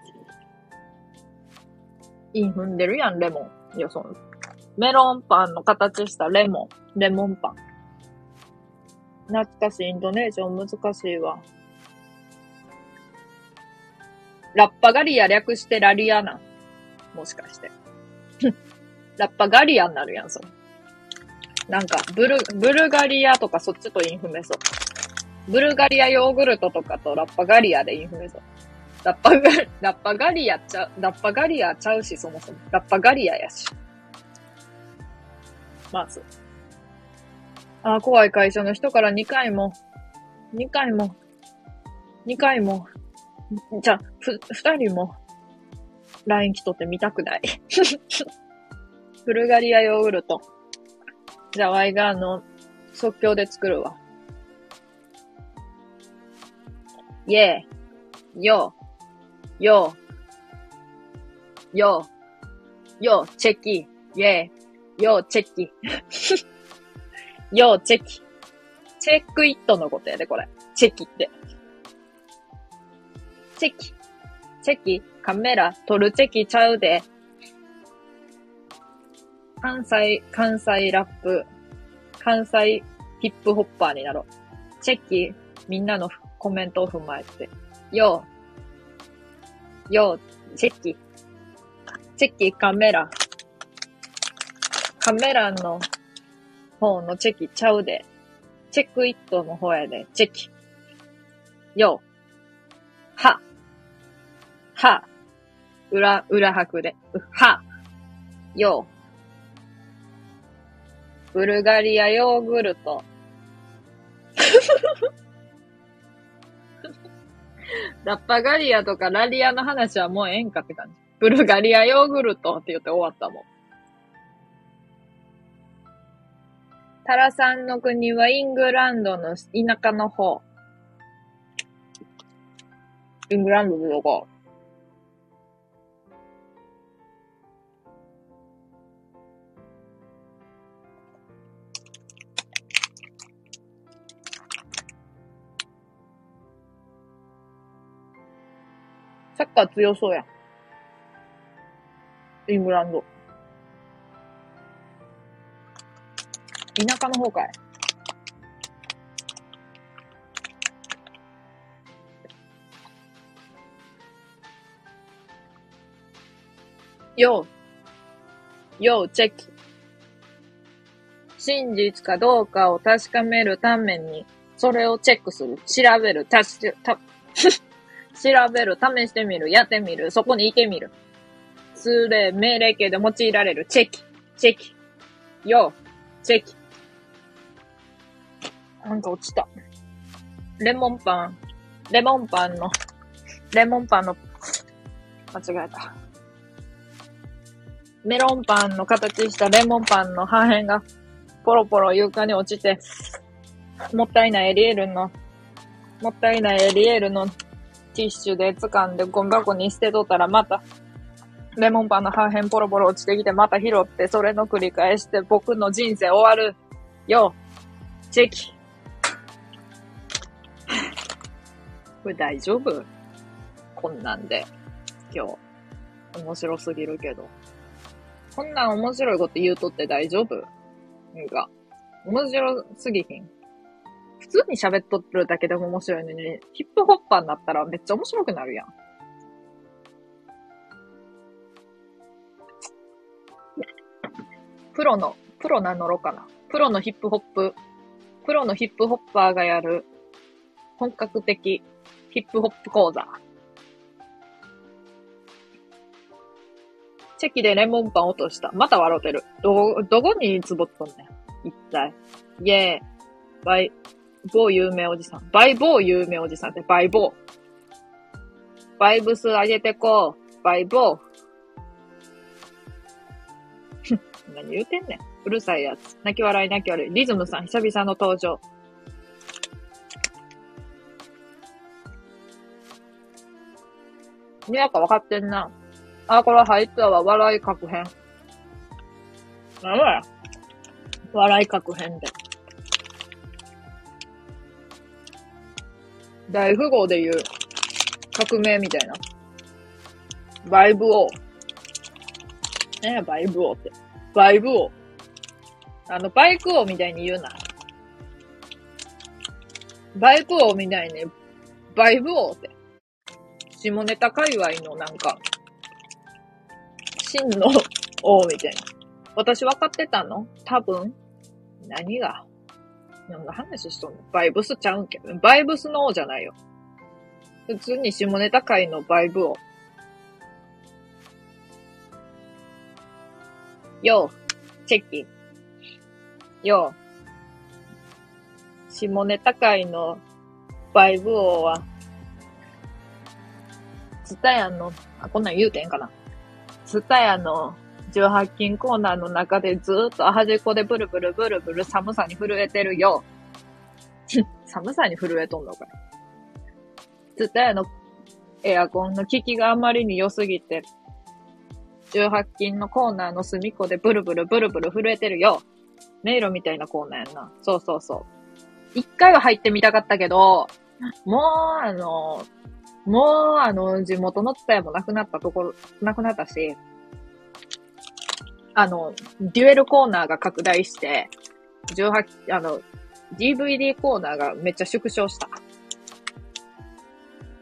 イン踏んでるやん、レモン。いや、その、メロンパンの形したレモン。レモンパン。懐かしい。インドネーション難しいわ。ラッパガリア略してラリアな。もしかして。ラッパガリアになるやん、それ。なんか、ブル、ブルガリアとかそっちとインフメそう。ブルガリアヨーグルトとかとラッパガリアでインフメそう。ラッパガ、ラッパガリアちゃう、ラッパガリアちゃうし、そもそも。ラッパガリアやし。まず。あ、怖い会社の人から2回も、2回も、2回も、じゃあ、ふ、2人も、LINE 来とって見たくない？ブルガリアヨーグルト。じゃあ、ワイがあの、即興で作るわ。イェー。よー。よー。よー。よー、チェキ。イェー。よー、チェキ。よー、チェキ。チェックイットのことやで、これ。チェキって。チェキ。チェキ？カメラ？撮るチェキちゃうで。関西、関西ラップ、関西ヒップホッパーになろう。チェキ、みんなのコメントを踏まえて。よう、よう、チェキ、チェキカメラ。カメラの方のチェキちゃうで。チェックイットの方やで。チェキ。よう、は、は、裏、裏拍で。は、よう、ブルガリアヨーグルト。ラッパガリアとかラリアの話はもうええんかって感じ。ブルガリアヨーグルトって言って終わったもん。タラさんの国はイングランドの田舎の方。イングランドのどこ？サッカー強そうや。イングランド。田舎の方かい。よう、よう、チェキ。真実かどうかを確かめるために、それをチェックする。調べる。たし、た、調べる、試してみる、やってみる、そこにいてみる。通例、命令形で用いられる。チェキ、チェキ。よ、チェキ。なんか落ちた。レモンパン、レモンパンの、レモンパンの、間違えた。メロンパンの形したレモンパンの破片がポロポロ床に落ちて、もったいないエリエールの、もったいないエリエールのティッシュで掴んでゴミ箱に捨てとったらまた、レモンパンの破片ポロポロ落ちてきて、また拾って、それの繰り返して、僕の人生終わる。よ。チェキ。これ大丈夫？こんなんで。今日。面白すぎるけど。こんなん面白いこと言うとって大丈夫？なんか、面白すぎひん。普通に喋っとるだけでも面白いのに、ヒップホッパーになったらめっちゃ面白くなるやん。プロの、プロ名乗ろうかな。プロのヒップホップ、プロのヒップホッパーがやる本格的ヒップホップ講座。チェキでレモンパン落とした。また笑うてる。ど、どこにつぼっとんねん。一体。イェーイ。バイ、某有名おじさん。バイ某有名おじさんってバイ某。バイブス上げてこう。バイ某。何言うてんねん。うるさいやつ。泣き笑い泣き笑い。リズムさん、久々の登場。にやか分かってんな。あ、これ入ったわ。笑い確変。なんや笑い確変で。大富豪で言う革命みたいな。バイブ王。ねえ、バイブ王って。バイブ王。あの、バイク王みたいに言うな。バイク王みたいに、バイブ王って。下ネタ界隈のなんか、真の王みたいな。私分かってたの？多分。何が？なんか話しとんのバイブスちゃうんけ。バイブスの王じゃないよ。普通に下ネタ界のバイブ王。よう、チェッキ。よう、下ネタ界のバイブ王は、ツタヤの、あ、こんなん言うてんかな。ツタヤの18金コーナーの中でずっと端っこでブルブルブルブル寒さに震えてるよ。寒さに震えとんのかい？ツタヤのエアコンの効きがあまりに良すぎて、18金のコーナーの隅っこでブルブルブルブル震えてるよ。迷路みたいなコーナーやんな。そうそうそう。一回は入ってみたかったけど、もう、あの、もう、あの、地元の伝えもなくなったところ、なくなったし、あの、デュエルコーナーが拡大して、18、あの、DVD コーナーがめっちゃ縮小した。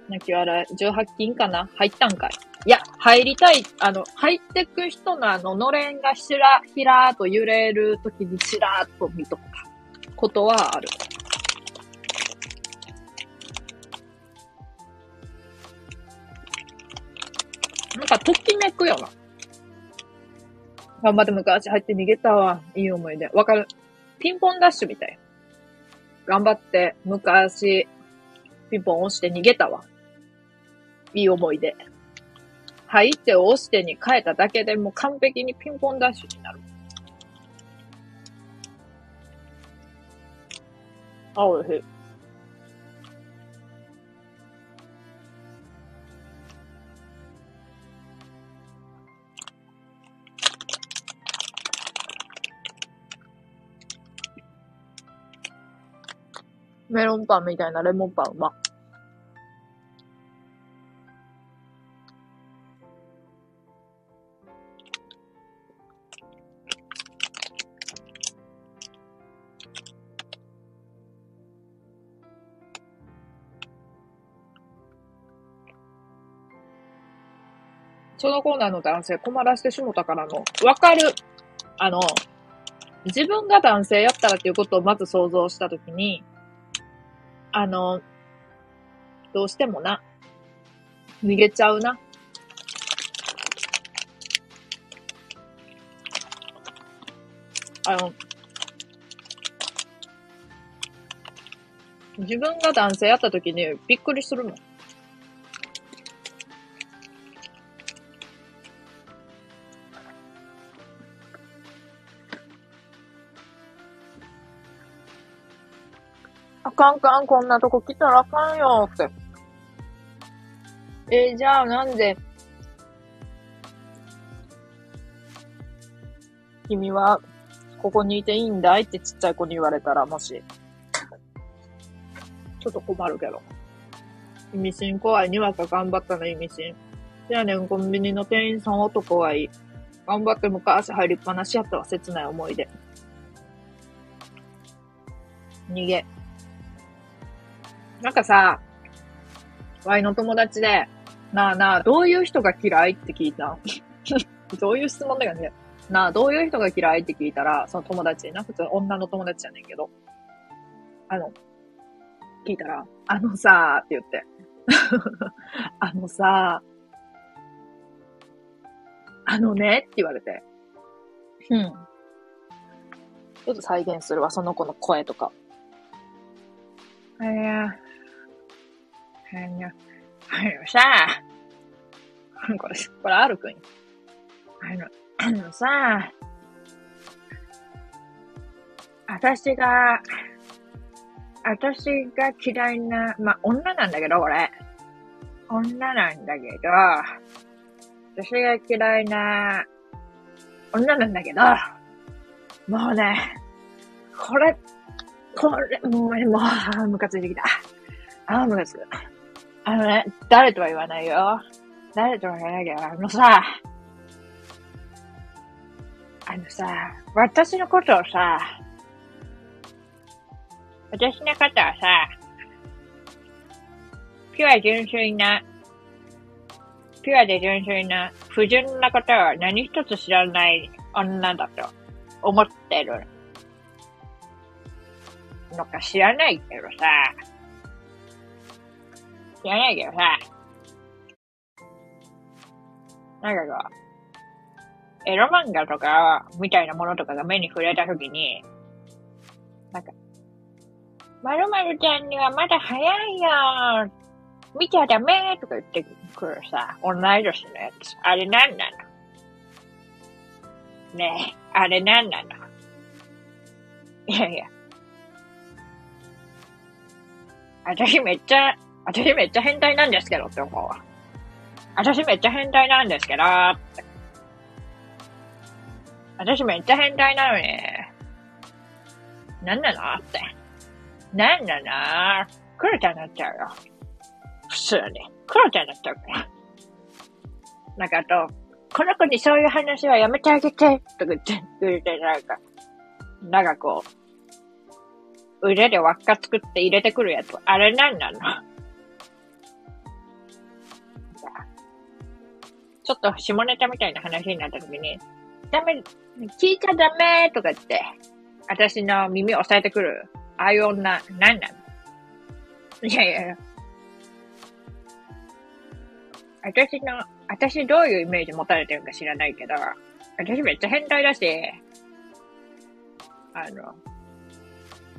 泣き笑い、18金かな？入ったんかい？いや、入りたい、あの、入ってく人のあの、のれんがひら、ひらーと揺れるときにしらーっと見とったことはある。なんか、ときめくよな。頑張って昔入って逃げたわ。いい思い出。わかるピンポンダッシュみたい。頑張って昔、ピンポン押して逃げたわ。いい思い出。入って押してに変えただけでもう完璧にピンポンダッシュになる。あ、おいしい。メロンパンみたいなレモンパンうま。そのコーナーの男性困らしてしもたからの、わかる。あの、自分が男性やったらっていうことをまず想像したときに、あの、どうしてもな、逃げちゃうな。あの、自分が男性やった時にびっくりするもん。かんかん、こんなとこ来たらあかんよって。えー、じゃあなんで、君は、ここにいていいんだいってちっちゃい子に言われたら、もし、ちょっと困るけど。意味深怖い。にわか頑張ったの意味深。じゃあねん、コンビニの店員さん男はいい。頑張って昔入りっぱなしやったわ。切ない思い出。逃げ。なんかさ、ワイの友達で、なあなあ、どういう人が嫌いって聞いた？どういう質問だよね？なあ、どういう人が嫌いって聞いたら、その友達な、普通女の友達じゃねんけど、あの、聞いたら、あのさーって言って。あのさあのねって言われて。うん。ちょっと再現するわ、その子の声とか。あや、あや、あのさ、これ、これあるくん。あの、あのさ、私が、私が嫌いな、まあ、女なんだけど、これ。女なんだけど、私が嫌いな女なんだけど、もうね、これ、これ、もう、もう、ムカついてきた。ああ、ムカつく。あのね、誰とは言わないよ。誰とは言わないけど、あのさ、あのさ、私のことをさ、私のことはさ、ピュア純粋な、ピュアで純粋な、不純なことは何一つ知らない女だと思ってるのか知らないけどさ、知らないけどさ、なんかこう、エロ漫画とか、みたいなものとかが目に触れたときに、なんか、まるまるちゃんにはまだ早いよ見ちゃダメとか言ってくるさ、同い年のやつ。あれなんなの？ねえ、あれなんなの？いやいや。私めっちゃ、私めっちゃ変態なんですけどって思うわ。私めっちゃ変態なんですけどって。私めっちゃ変態なのに、なんなのって。なんなのクロちゃんになっちゃうよ。普通に。クロちゃんになっちゃうから。なんかあと、この子にそういう話はやめてあげて、とか言って、言って、なんか、なんかこう、腕で輪っか作って入れてくるやつ。あれなんなの？ちょっと下ネタみたいな話になった時に、ダメ、聞いちゃダメとか言って、私の耳を押さえてくる、ああいう女、なんなの？いやいやいや。私の、私どういうイメージ持たれてるか知らないけど、私めっちゃ変態だし、あの、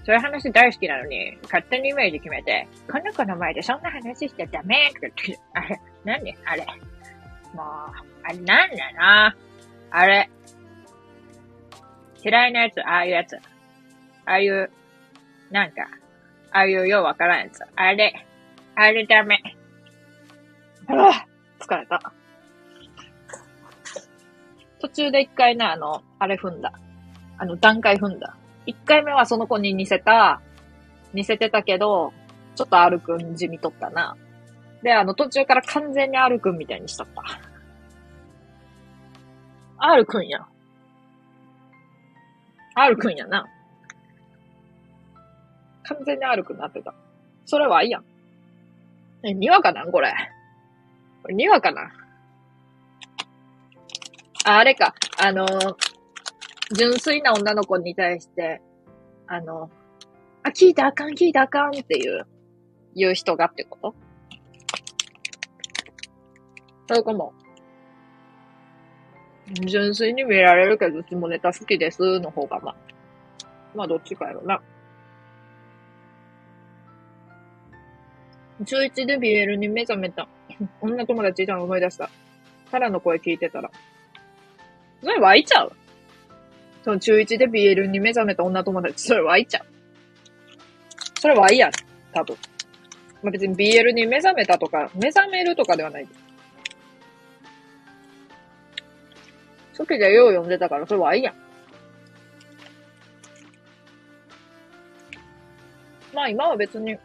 そういう話大好きなのに、勝手にイメージ決めて、この子の前でそんな話しちゃダメとか言って、あれ、何？あれ。もう、あれなんだなあれ。嫌いなやつ、ああいうやつ。ああいう、なんか、ああいうようわからんやつ。あれ、あれダメ。あ疲れた。途中で一回ね、あの、あれ踏んだ。あの、段階踏んだ。一回目はその子に似せた、似せてたけど、ちょっと R くん地味とったな。で、あの、途中から完全に R くんみたいにしとった。R くんや。R くんやな。完全に R くんなってた。それはいいやん。え、にわかなん？これ。これにわかなあ、あれか。あの純粋な女の子に対して、あの、あ、聞いたあかん、聞いたあかんっていう、言う人がってこと？そういう子も、純粋に見られるけど、下ネタ好きですの方が、まあ、まあどっちかやろな。中1で BL に目覚めた。女友達いたの思い出した。タラの声聞いてたら。それ湧いちゃうその中1で BL に目覚めた女友達、それ湧いちゃう。それはいいや多分。まあ、別に BL に目覚めたとか、目覚めるとかではない。時でよう読んでたから、それはいいやん。まあ今は別に、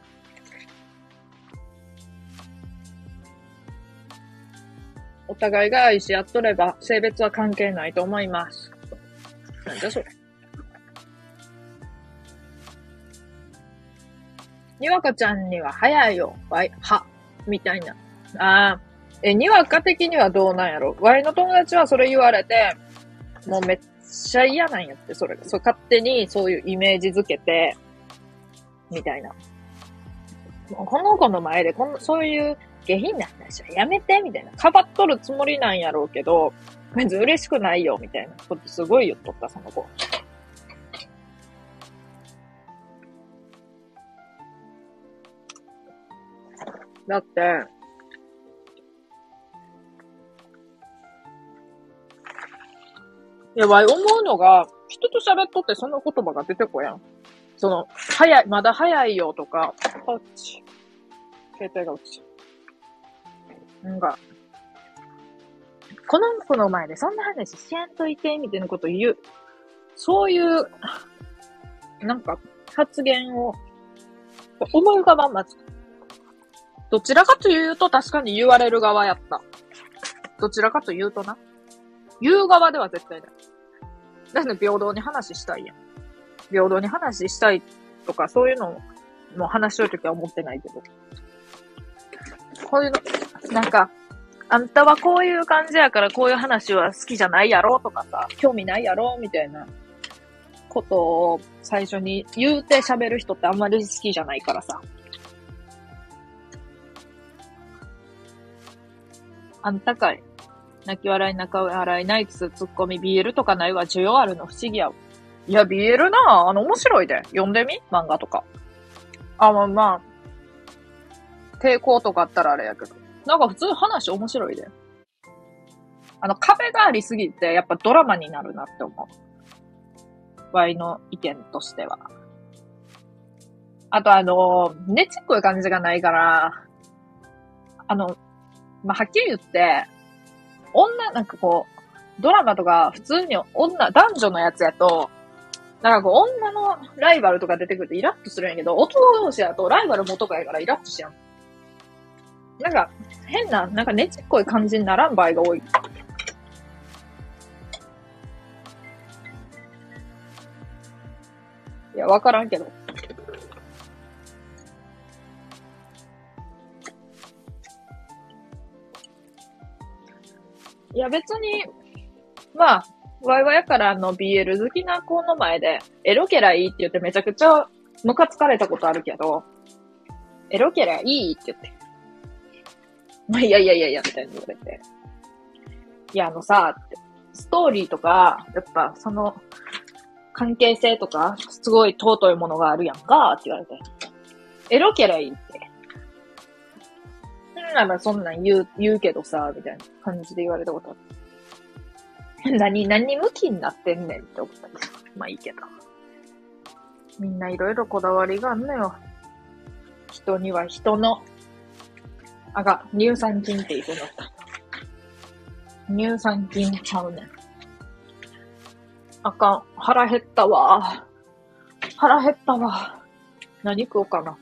お互いが愛し合っとれば、性別は関係ないと思います。なんだそれ。にわかちゃんには早いよ。はい、は、みたいな。ああ。え、にわか的にはどうなんやろ？わいの友達はそれ言われて、もうめっちゃ嫌なんやって、それが。そう、勝手にそういうイメージづけて、みたいな。この子の前で、この、そういう下品な話はやめて、みたいな。かばっとるつもりなんやろうけど、別に嬉しくないよ、みたいなことすごい言っとった、その子。だって、や、わい思うのが、人と喋っとってその言葉が出てこやん。その、早い、まだ早いよとか、あっち。携帯が落ち。なんか、この子の前でそんな話しやんといて、みたいなこと言う。そういう、なんか、発言を、思い浮かばんまず。どちらかというと確かに言われる側やった。どちらかというとな。言う側では絶対ない。だって平等に話したいやん。平等に話したいとか、そういうのも話しとるときは思ってないけど。こういうの、なんか、あんたはこういう感じやからこういう話は好きじゃないやろとかさ、興味ないやろみたいなことを最初に言うて喋る人ってあんまり好きじゃないからさ。あんたかい。泣き笑い、泣か笑い、ナイツ、ツッコミ、BL とかないわ、需要あるの？不思議やわ。いや、BL なあの、面白いで。読んでみ？漫画とか。あ、まあまあ。抵抗とかあったらあれやけど。なんか普通話面白いで。あの、壁がありすぎて、やっぱドラマになるなって思う。ワイの意見としては。あとあの、ねちっこい感じがないから、あの、まあ、はっきり言って、女、なんかこう、ドラマとか普通に女、男女のやつやと、なんかこう、女のライバルとか出てくるとイラッとするんやけど、男同士だとライバル元かやからイラッとしやん。なんか、変な、なんかねちっこい感じにならん場合が多い。いや、わからんけど。いや、別に、まあ、ワイワイやからの BL 好きな子の前で、エロキャラいいって言ってめちゃくちゃムカつかれたことあるけど、エロキャラいいって言って。まあ、いやいやいやいや、みたいに言われて。いや、あのさ、ストーリーとか、やっぱその、関係性とか、すごい尊いものがあるやんか、って言われて。エロキャラいいって。ならそんなん言う、言うけどさ、みたいな感じで言われたことある。何、何向きになってんねんって思ったりまあいいけど。みんないろいろこだわりがあんのよ。人には人の、あが、乳酸菌って言うだった。乳酸菌ちゃうねん。あかん。腹減ったわ。腹減ったわ。何食おうかな。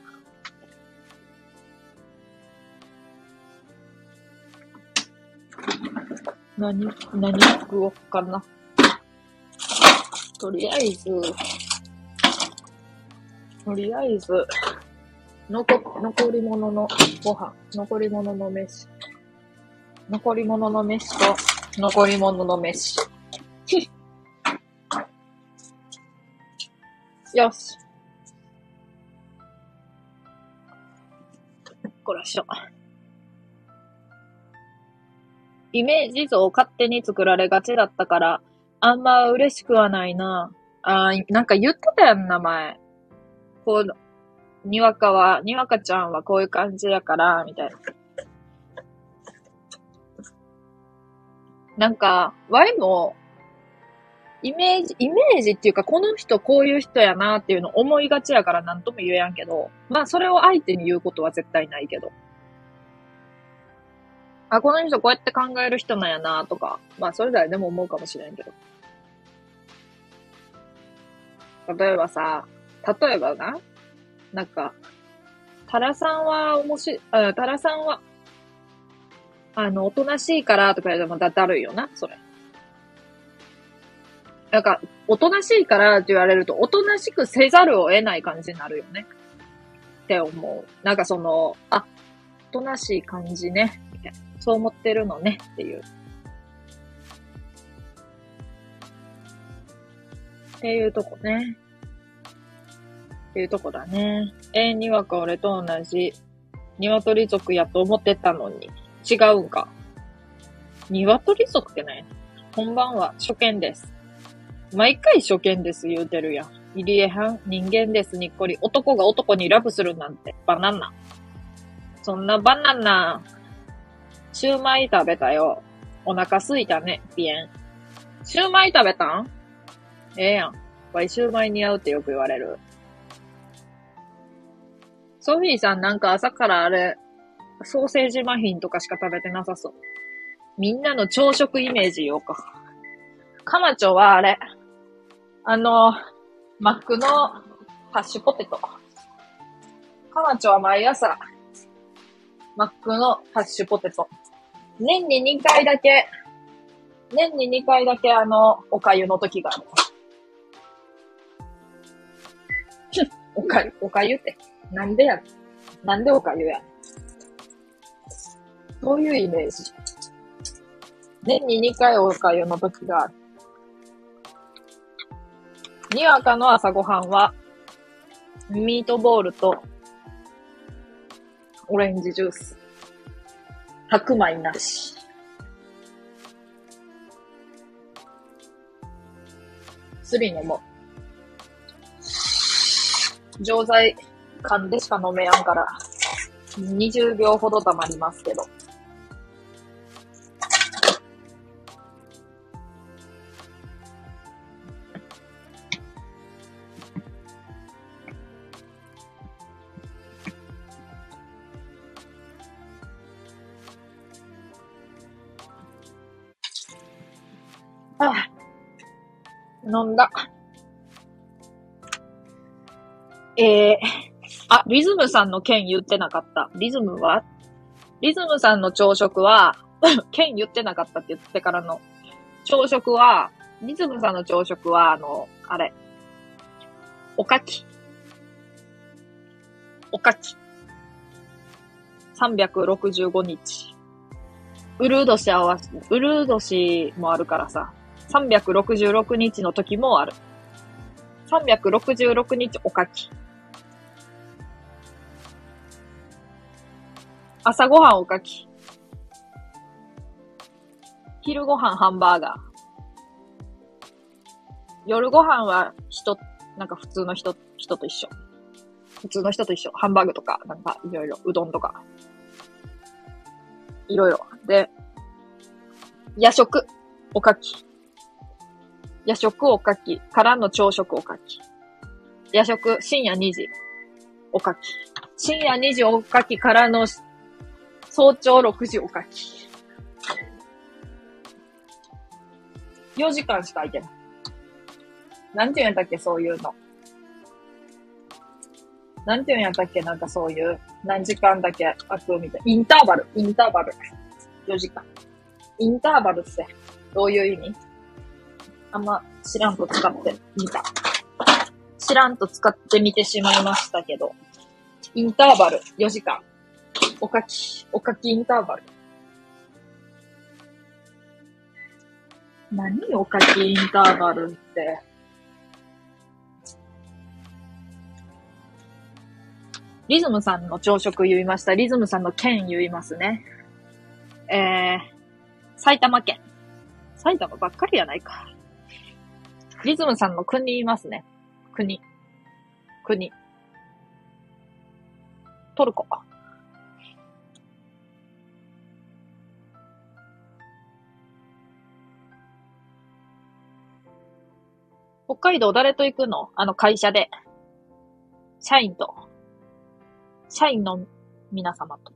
何、何食おうかな。とりあえず、とりあえず、残、残り物のご飯、残り物の飯、残り物の飯と、残り物の飯。よし。こらしょ。イメージ像を勝手に作られがちだったから、あんま嬉しくはないな。あー、なんか言ってたやん、名前。こう、にわかは、にわかちゃんはこういう感じやから、みたいな。なんか、Y も、イメージ、イメージっていうか、この人こういう人やなっていうの思いがちやから何とも言えやんけど、まあそれを相手に言うことは絶対ないけど。あ、この人こうやって考える人なんやなとか、まあそれぞれでも思うかもしれんけど。例えばさ、例えばな、なんか、タラさんは面白い、あタラさんは、あの、おとなしいからとか言うとまただるいよな、それ。なんか、おとなしいからって言われると、おとなしくせざるを得ない感じになるよね。って思う。なんかその、あ、おとなしい感じね。そう思ってるのね。っていう。っていうとこね。っていうとこだね。永遠にわか俺と同じ、鶏族やと思ってたのに、違うんか。鶏族ってね、こんばんは、初見です。毎回初見です言うてるやん。入江藩、人間です、にっこり。男が男にラブするなんて、バナナ。そんなバナナ、シューマイ食べたよ。お腹すいたね、ピエン。シューマイ食べたん？ええやん。わい、シューマイ似合うってよく言われる。ソフィーさんなんか朝からあれ、ソーセージマフィンとかしか食べてなさそう。みんなの朝食イメージ言おうか。カマチョはあれ、あの、マックのハッシュポテト。カマチョは毎朝、マックのハッシュポテト。年に2回だけ、年に2回だけあの、おかゆの時がある。おかゆ、おかゆって。なんでやなんでおかゆやそういうイメージ。年に2回おかゆの時がある。にわかの朝ごはんは、ミートボールと、オレンジジュース。白米なし。スリ飲もう。錠剤缶でしか飲めやんから、20秒ほど溜まりますけど。飲んだ。えー、あ、リズムさんの件言ってなかった。リズムは？リズムさんの朝食は、件言ってなかったって言ってからの朝食は、リズムさんの朝食は、あの、あれ、おかき。おかき。365日。うるう年合わせ、うるう年もあるからさ、366日の時もある。366日おかき。朝ごはんおかき。昼ごはんハンバーガー。夜ごはんは人、なんか普通の人、人と一緒。普通の人と一緒。ハンバーグとか、なんかいろいろ、うどんとか。いろいろ。で、夜食、おかき。夜食おかきからの朝食おかき。夜食、深夜2時、おかき。深夜2時おかきからの早朝6時おかき。4時間しか空いてない。なんて言うんやったっけ、そういうの。なんて言うんやったっけ、なんかそういう、何時間だけ空くみたい。インターバル、インターバル。4時間。インターバルって、どういう意味？あんま知らんと使ってみた。知らんと使ってみてしまいましたけど。インターバル、4時間。おかき、おかきインターバル。何おかきインターバルって。リズムさんの朝食言いました。リズムさんの県言いますね。えー、埼玉県。埼玉ばっかりやないか。リズムさんの国いますね。国。国。トルコ。北海道誰と行くの？あの会社で。社員と。社員の皆様と。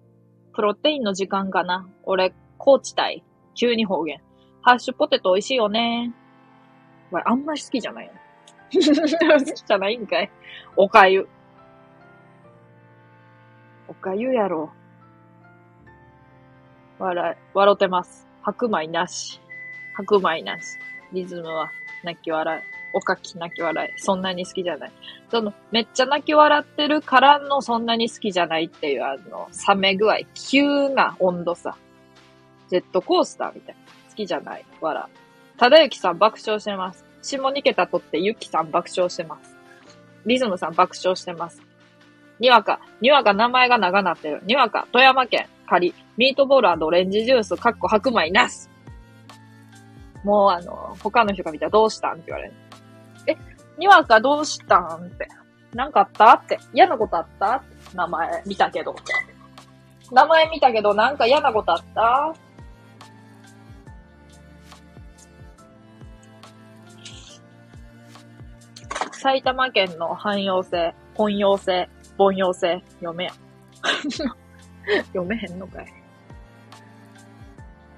プロテインの時間かな。俺、高知たい。急に方言。ハッシュポテト美味しいよね。あんまり好きじゃない 好きじゃないんかい。おかゆ。おか言うやろ。笑、笑ってます。白米なし。白米なし。リズムは泣き笑い。おかき泣き笑い。そんなに好きじゃない。その、めっちゃ泣き笑ってるからのそんなに好きじゃないっていう、あの、冷め具合。急な温度差。ジェットコースターみたいな。好きじゃない。笑。ただゆきさん爆笑してます。下2桁取ってゆきさん爆笑してます。リズムさん爆笑してます。にわか、にわか名前が長なってる。にわか、富山県、仮、ミートボールオレンジジュース、かっこ白米なし。もうあの、他の人が見たらどうしたんって言われる。え、にわかどうしたんって。なんかあったって。嫌なことあったって名前見たけど。名前見たけどなんか嫌なことあった埼玉県の汎用性、本用性、凡用性、読めや。読めへんのかい。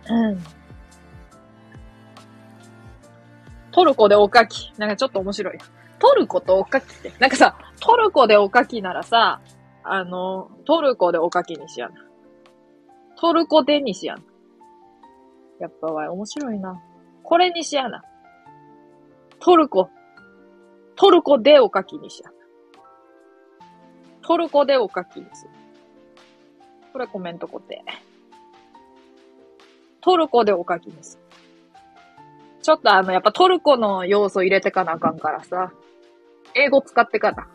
うん。トルコでおかき。なんかちょっと面白い。トルコとおかきって。なんかさ、トルコでおかきならさ、あの、トルコでおかきにしやな。トルコでにしやな。やっぱわい、面白いな。これにしやな。トルコ。トルコでおかきにしやな。トルコでおかきにする。これコメント固定。トルコでおかきにする。ちょっとあの、やっぱトルコの要素入れてかなあかんからさ。英語使ってかな。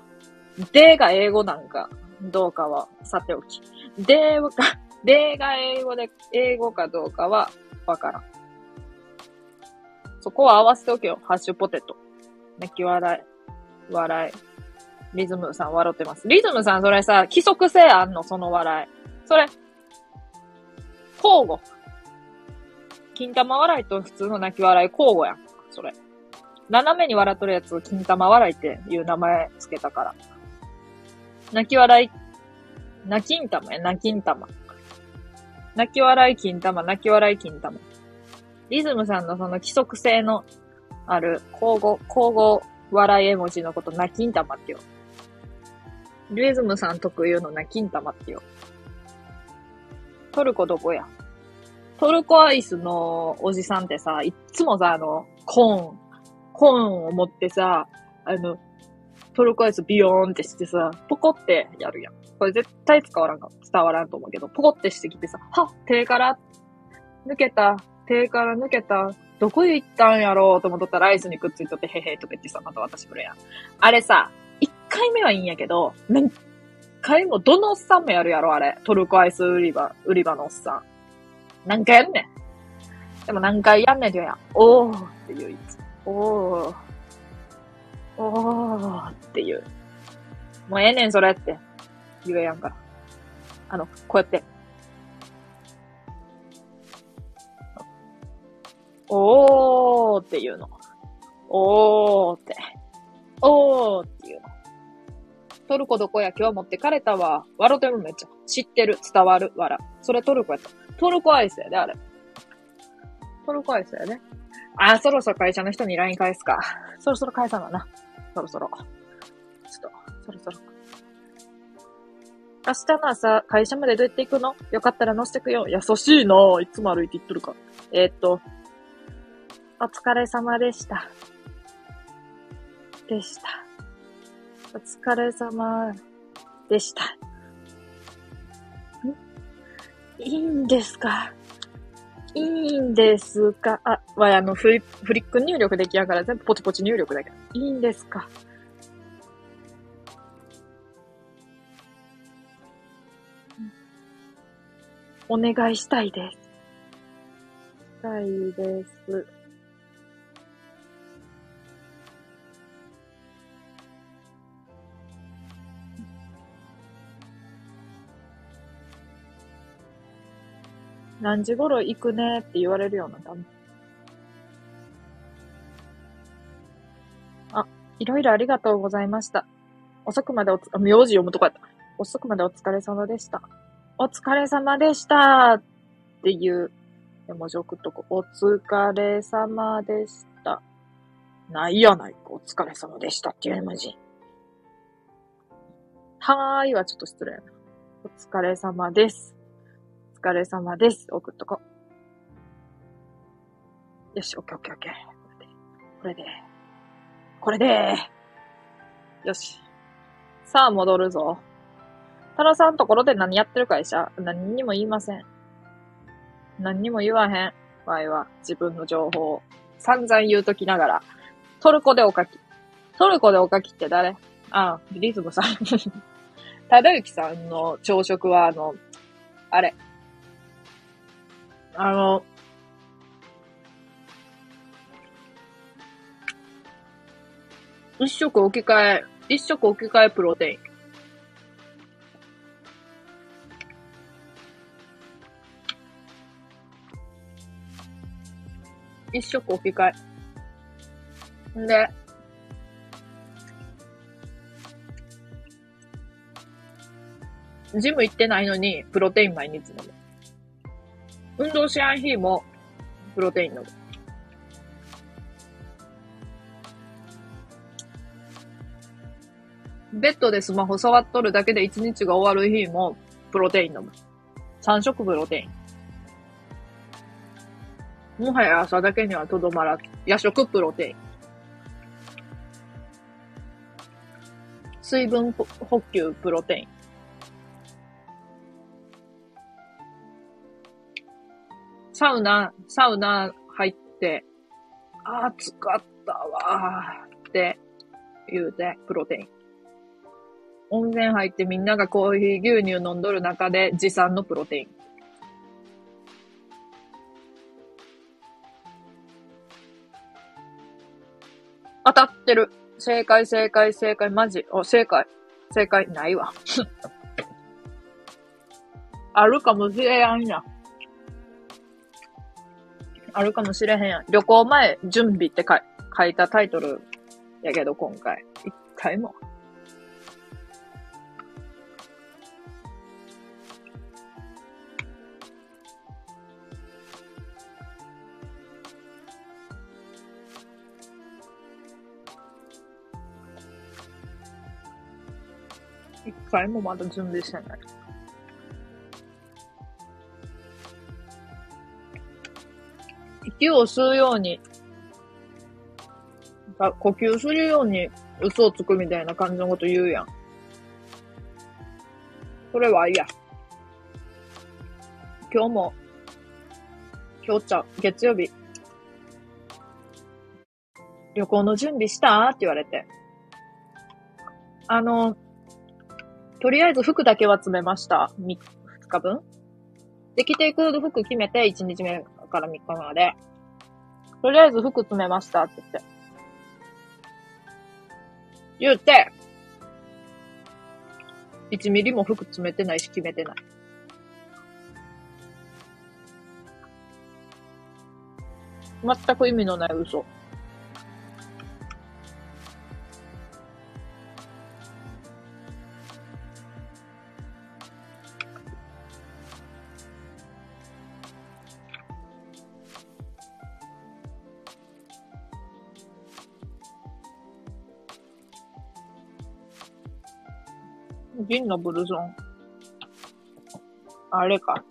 でが英語なんか、どうかはさておき。でが、でが英語で、英語かどうかはわからん。そこは合わせておけよ。ハッシュポテト。泣き笑い。笑い。リズムさん笑ってます。リズムさんそれさ、規則性あんの？その笑い。それ、交互。金玉笑いと普通の泣き笑い交互やん。それ。斜めに笑っとるやつを金玉笑いっていう名前つけたから。泣き笑い、泣きん玉や、泣きん玉。泣き笑い金玉、泣き笑い金玉。リズムさんのその規則性のある交互、交互笑い絵文字のこと泣きん玉ってよ。リズムさん特有の泣きん玉ってよ。トルコどこや？トルコアイスのおじさんってさ、いつもさ、あの、コーン、コーンを持ってさ、あの、トルコアイスビヨーンってしてさ、ポコってやるやん。これ絶対使わらんか、伝わらんと思うけど、ポコってしてきてさ、はっ手から抜けた、手から抜けた、どこ行ったんやろうと思っとったらアイスにくっついとってへへとか言ってさ、また私くれやん。あれさ、一回目はいいんやけど、何回も、どのおっさんもやるやろ、あれ。トルコアイス売り場、売り場のおっさん。何回やんねん。でも何回やんねんって言うやん。おーって言ういつ。おー。おーって言う。もうええねん、それって。言えやんから。あの、こうやって。おーって言うの。おーって。おーって言うの。トルコどこや今日持ってかれたわ。笑ってるめっちゃ。知ってる。伝わる。笑。それトルコやった。トルコアイスやで、あれ。トルコアイスやで。あ、そろそろ会社の人に LINE 返すか。そろそろ返さなな。そろそろ。ちょっと、そろそろ。明日の朝、会社までどうやって行くの？よかったら乗せてくよ。優しいなぁいつも歩いて行っとるか。えー、っと、お疲れ様でした。でした。お疲れ様でした。ん？いいんですか？いいんですか？あ、わい、あの、フリフリック入力できやから全部ポチポチ入力だけど。いいんですか？お願いしたいです。したいです。何時頃行くねって言われるようなだあ、いろいろありがとうございました。遅くまでおつ、あ、名字読むとこやった。遅くまでお疲れ様でした。お疲れ様でしたっていう文字送っとこう。お疲れ様でした。ないやないか。お疲れ様でしたっていう絵文字。はーいはちょっと失礼な。お疲れ様です。お疲れ様です。送っとこ。よし、オッケーオッケーオッケー。これで。これで。これで。よし。さあ、戻るぞ。タラさんところで何やってる会社？何にも言いません。何にも言わへん。わいは自分の情報を散々言うときながら。トルコでおかき。トルコでおかきって誰？あ、リズムさん。ただゆきさんの朝食は、あの、あれ。あの、一食置き換え、一食置き換えプロテイン。一食置き換え。んで、ジム行ってないのに、プロテイン毎日飲む。運動しやん日も、プロテイン飲む。ベッドでスマホ触っとるだけで一日が終わる日も、プロテイン飲む。三食プロテイン。もはや朝だけにはとどまらず、夜食プロテイン。水分補給プロテイン。サウナ、サウナ入って、暑かったわーって言うて、プロテイン。温泉入ってみんながコーヒー牛乳飲んどる中で持参のプロテイン。当たってる。正解、正解、正解、マジ。お、正解。正解、ないわ。あるかもしれやんや。あるかもしれへんやん。旅行前、準備って書い書いたタイトルやけど、今回。一回も。一回もまだ準備してない。息を吸うように、呼吸するように嘘をつくみたいな感じのこと言うやん。それはいいや。今日も、今日ちゃ、月曜日、旅行の準備した？って言われて。あの、とりあえず服だけは詰めました。2日分で、着ていく服決めて、1日目から3日まで。とりあえず服詰めましたって言って。言うて、1ミリも服詰めてないし決めてない。全く意味のない嘘。銀のブルゾン。あれか。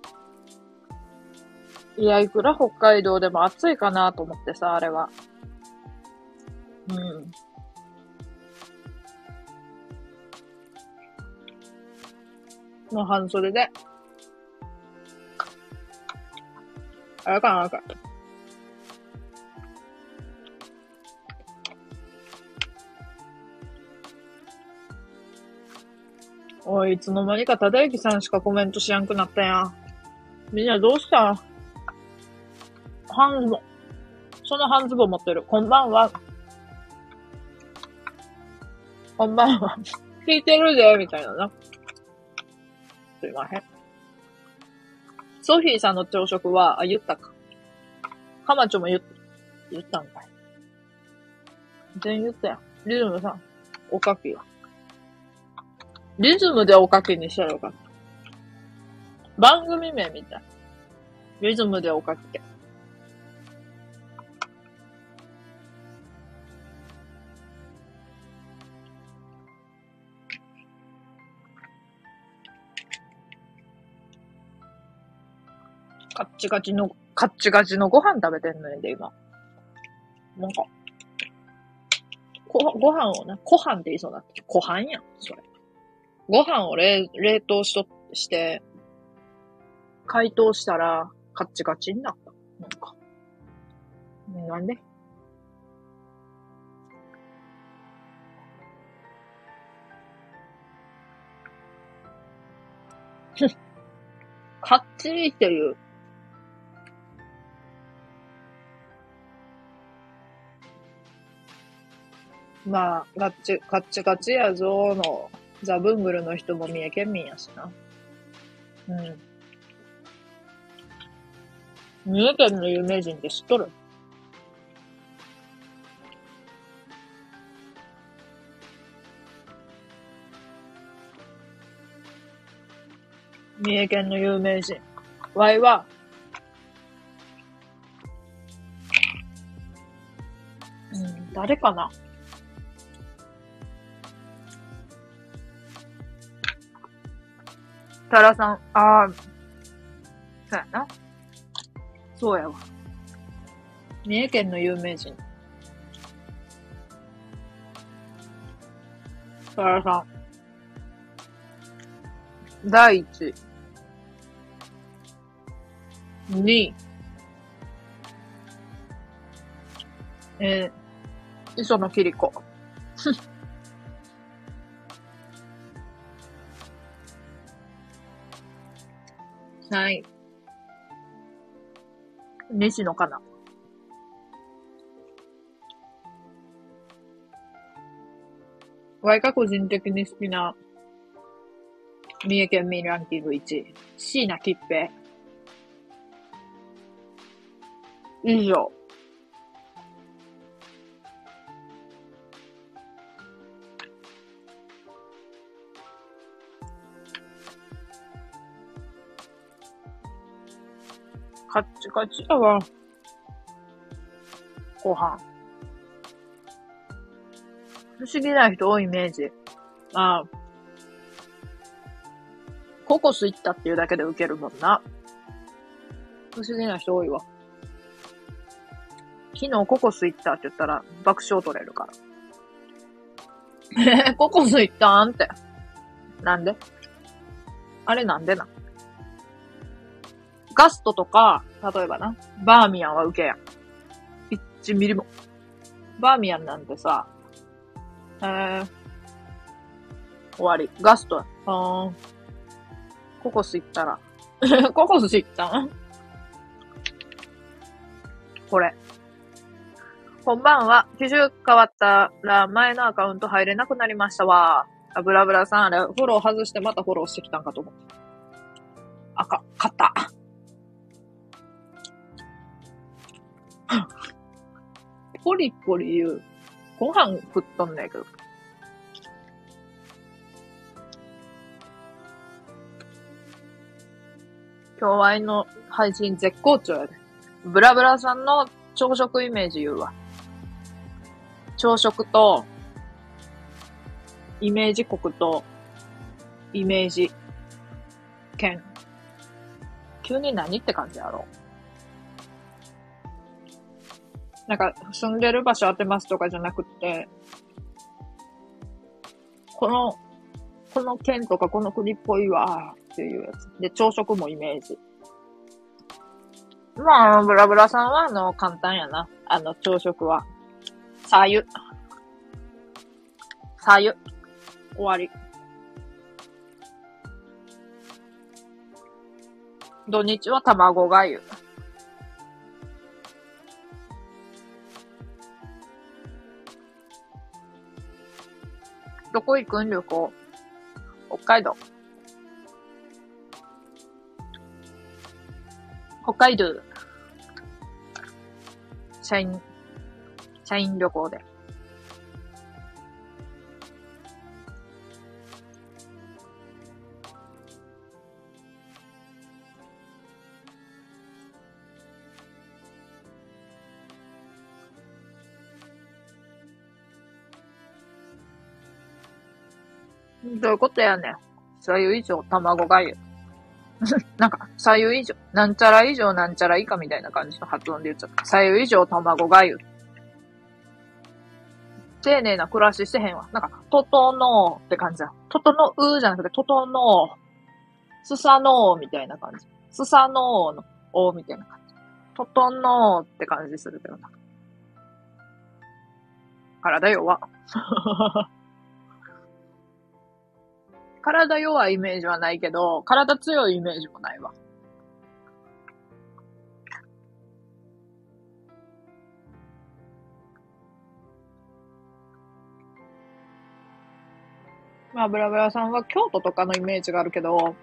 いや、いくら北海道でも暑いかなと思ってさ、あれは。うん。もう半袖で。あれかな、あれか。おい、いつの間にか忠之さんしかコメントしやんくなったやん。みんなどうした？半ズボン。その半ズボン持ってる。こんばんは。こんばんは。聞いてるで、みたいなな。すいません。ソフィーさんの朝食は、あ、言ったか。カマチョも言っ、言ったんかい。全員言ったやん。リズムさん、おかきは。リズムでおかけにしたらよかった。番組名みたい。リズムでおかけ。カッチガチの、カッチガチのご飯食べてんのよで、今。なんか、ご、ご飯をな、ご飯って言いそうになって、ご飯やん、それ。ご飯を冷、冷凍しと、して、解凍したら、カッチカチになった。なんか。なんで？カッチリっていう。まあ、ガッチ、カッチガチやぞーの、ザ・ブングルの人も三重県民やしな。うん。三重県の有名人って知っとる？三重県の有名人。わいは、うん、誰かな？タラさん、ああ、そうやな。そうやわ。三重県の有名人。タラさん。第一。二。えー、磯野桐子。はい。西野かな。ワイが個人的に好きな三重県民ランキング1位。椎名桔平。以上。カッチカチやわ。ご飯。不思議な人多いイメージ。ああ。ココス行ったっていうだけでウケるもんな。不思議な人多いわ。昨日ココス行ったって言ったら爆笑取れるから。え、ココス行ったんって。なんで？あれなんでなガストとか、例えばな、バーミヤンは受けやん。1ミリも。バーミヤンなんてさ、えー、終わり。ガスト、うん、ココス行ったら。ココス行ったん？これ。こんばんは。機種変わったら前のアカウント入れなくなりましたわ。あ、ブラブラさん、あれ、フォロー外してまたフォローしてきたんかと思った。あか、勝った。ポリポリ言う。ご飯食っとんねんけど。今日あいの配信絶好調やで。ブラブラさんの朝食イメージ言うわ。朝食と、イメージ国と、イメージ県。急に何って感じやろう。なんか、住んでる場所当てますとかじゃなくて、この、この県とかこの国っぽいわっていうやつ。で、朝食もイメージ。まあ、ブラブラさんは、あの、簡単やな。あの、朝食は。さ油。さ油。終わり。土日は卵がゆ。どこ行くん旅行？北海道。北海道。社員、社員旅行で。どういうことやねん。そういう以上、卵がゆ。なんか、左右以上、なんちゃら以上なんちゃら以下みたいな感じの発音で言っちゃった。左右以上卵がゆ。丁寧な暮らししてへんわ。なんか、ととのーって感じだ。ととのうじゃなくて、ととのー。すさのーみたいな感じ。すさのーのおうみたいな感じ。ととのーって感じするけどな。体弱。体弱いイメージはないけど、体強いイメージもないわ。まあ、ブラブラさんは京都とかのイメージがあるけど、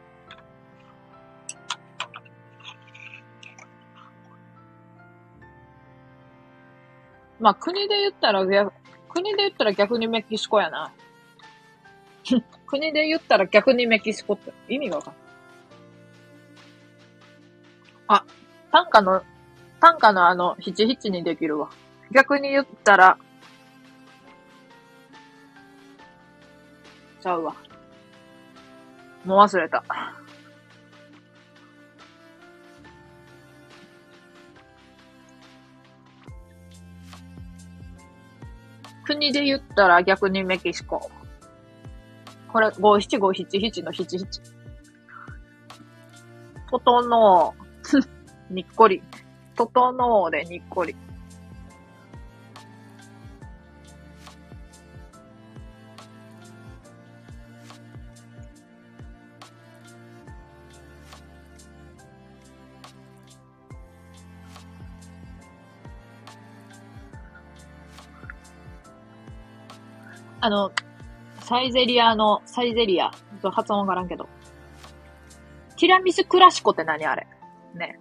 まあ、国で言ったら、国で言ったら逆にメキシコやな。国で言ったら逆にメキシコって意味がわかんない。あ、短歌の、短歌のあの、ヒチヒチにできるわ。逆に言ったら、ちゃうわ。もう忘れた。国で言ったら逆にメキシコ。これ、五七五七七の七七。ととのう、にっこり。ととのうでにっこり。あの、サイゼリアの、サイゼリア。発音わからんけど。ティラミスクラシコって何あれ？ね。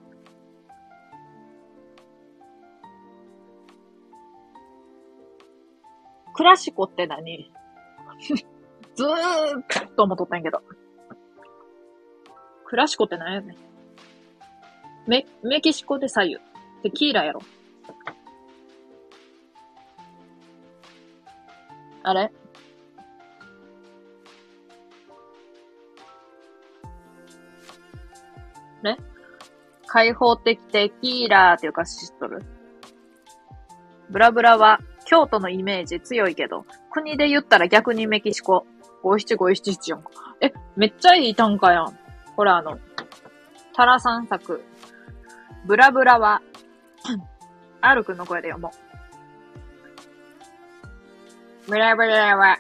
クラシコって何？ずーっと思っとったんやけど。クラシコって何やねん。メ、メキシコで左右。テキーラやろ。あれ？ね開放的テキーラーっていうか知っとるブラブラは京都のイメージ強いけど、国で言ったら逆にメキシコ。57577え、めっちゃいい単価やん。これあの、タラ散策。ブラブラは、アルくんの声で読もう。ブラブラは、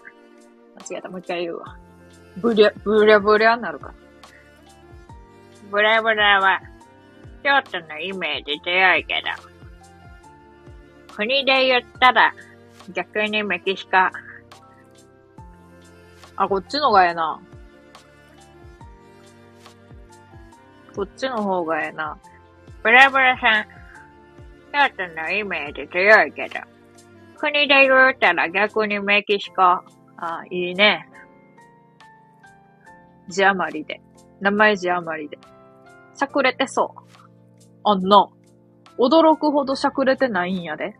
間違えた、もう一回言うわ。ブリャ、ブリャブリャになるか。ブラブラは、京都のイメージ強いけど、国で言ったら、逆にメキシコ。あ、こっちのがええな。こっちの方がええな。ブラブラさん、京都のイメージ強いけど、国で言ったら逆にメキシコ。あ、いいね。字余りで。名前字余りで。しゃくれてそう。あんな、驚くほどしゃくれてないんやで。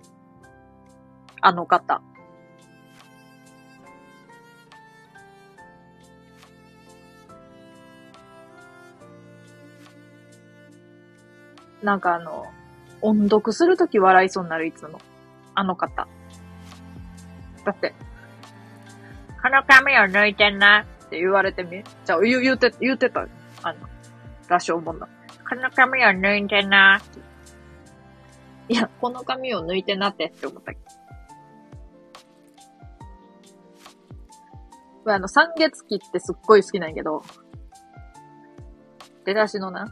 あの方。なんかあの、音読するとき笑いそうになる、いつも。あの方。だって、この髪を抜いてんなって言われてみ。じゃあ、言う、言うて、言うてた。あの、羅生門の。この髪を抜いてな。いや、この髪を抜いてなってって思ったけど。あの、三月期ってすっごい好きなんやけど、出だしのな、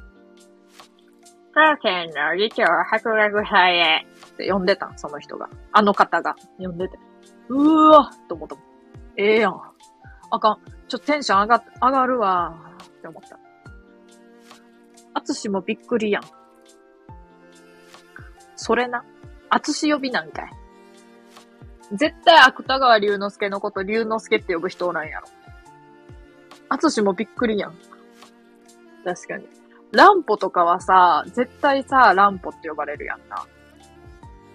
当店の議長博学祭へって呼んでたん、その人が。あの方が呼んでて。うーわと思った。ええー、やん。あかん。ちょっとテンション上が、上がるわって思った。あつしもびっくりやん。それな。あつし呼びなんかい。絶対芥川龍之介のこと龍之介って呼ぶ人おらんやろ。あつしもびっくりやん。確かに。ランポとかはさ、絶対さ、ランポって呼ばれるやんな。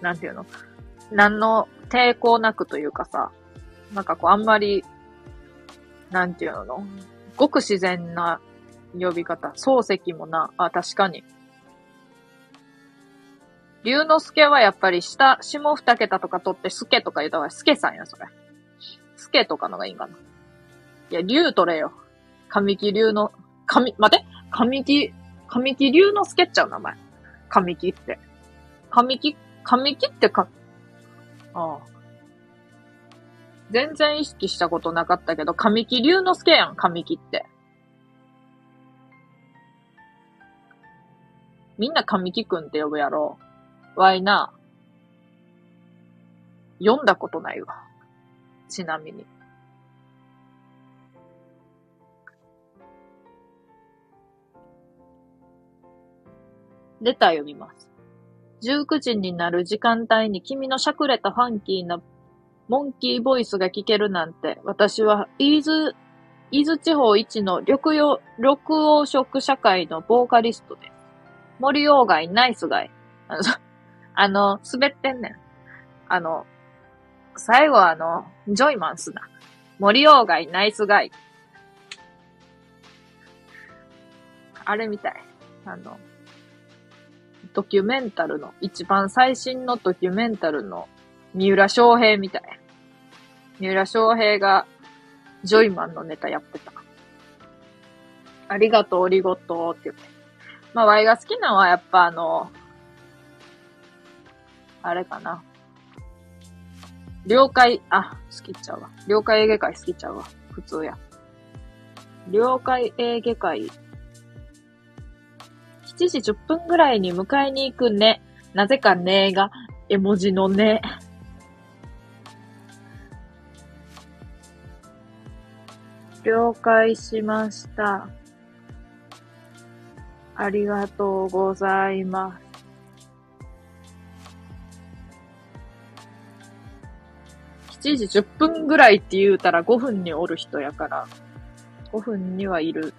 なんていうの？何の抵抗なくというかさ、なんかこうあんまり、なんていうの？ごく自然な呼び方。漱石もな。あ、確かに。龍之介はやっぱり下、下二桁とか取って助とか言った方が助さんや、それ。助とかのがいいかな。いや、龍取れよ。神木龍の、神、待て神木、神木龍之介っちゃう名前。神木って。神木、神木ってか、ああ。全然意識したことなかったけど、神木隆之介やん、神木って。みんな神木くんって呼ぶやろ。わいな。読んだことないわ。ちなみに。レター読みます。19時になる時間帯に君のしゃくれたファンキーなモンキーボイスが聞けるなんて、私は、伊豆、伊豆地方一の緑葉、緑黄色社会のボーカリストで。森鴎外ナイスガイ。あの、あの、滑ってんねん。あの、最後はあの、ジョイマンスな。森鴎外ナイスガイ。あれみたい。あの、ドキュメンタルの、一番最新のドキュメンタルの三浦翔平みたい。三浦翔平がジョイマンのネタやってた。ありがとう、おりごとうって言って。まあ、ワイが好きなのはやっぱあの、あれかな。了解、あ、好きちゃうわ。了解エーゲ海好きちゃうわ。普通や。了解エーゲ海。7時10分ぐらいに迎えに行くね。なぜかねが、絵文字のね。了解しました。ありがとうございます。7時10分ぐらいって言うたら5分におる人やから、5分にはいる。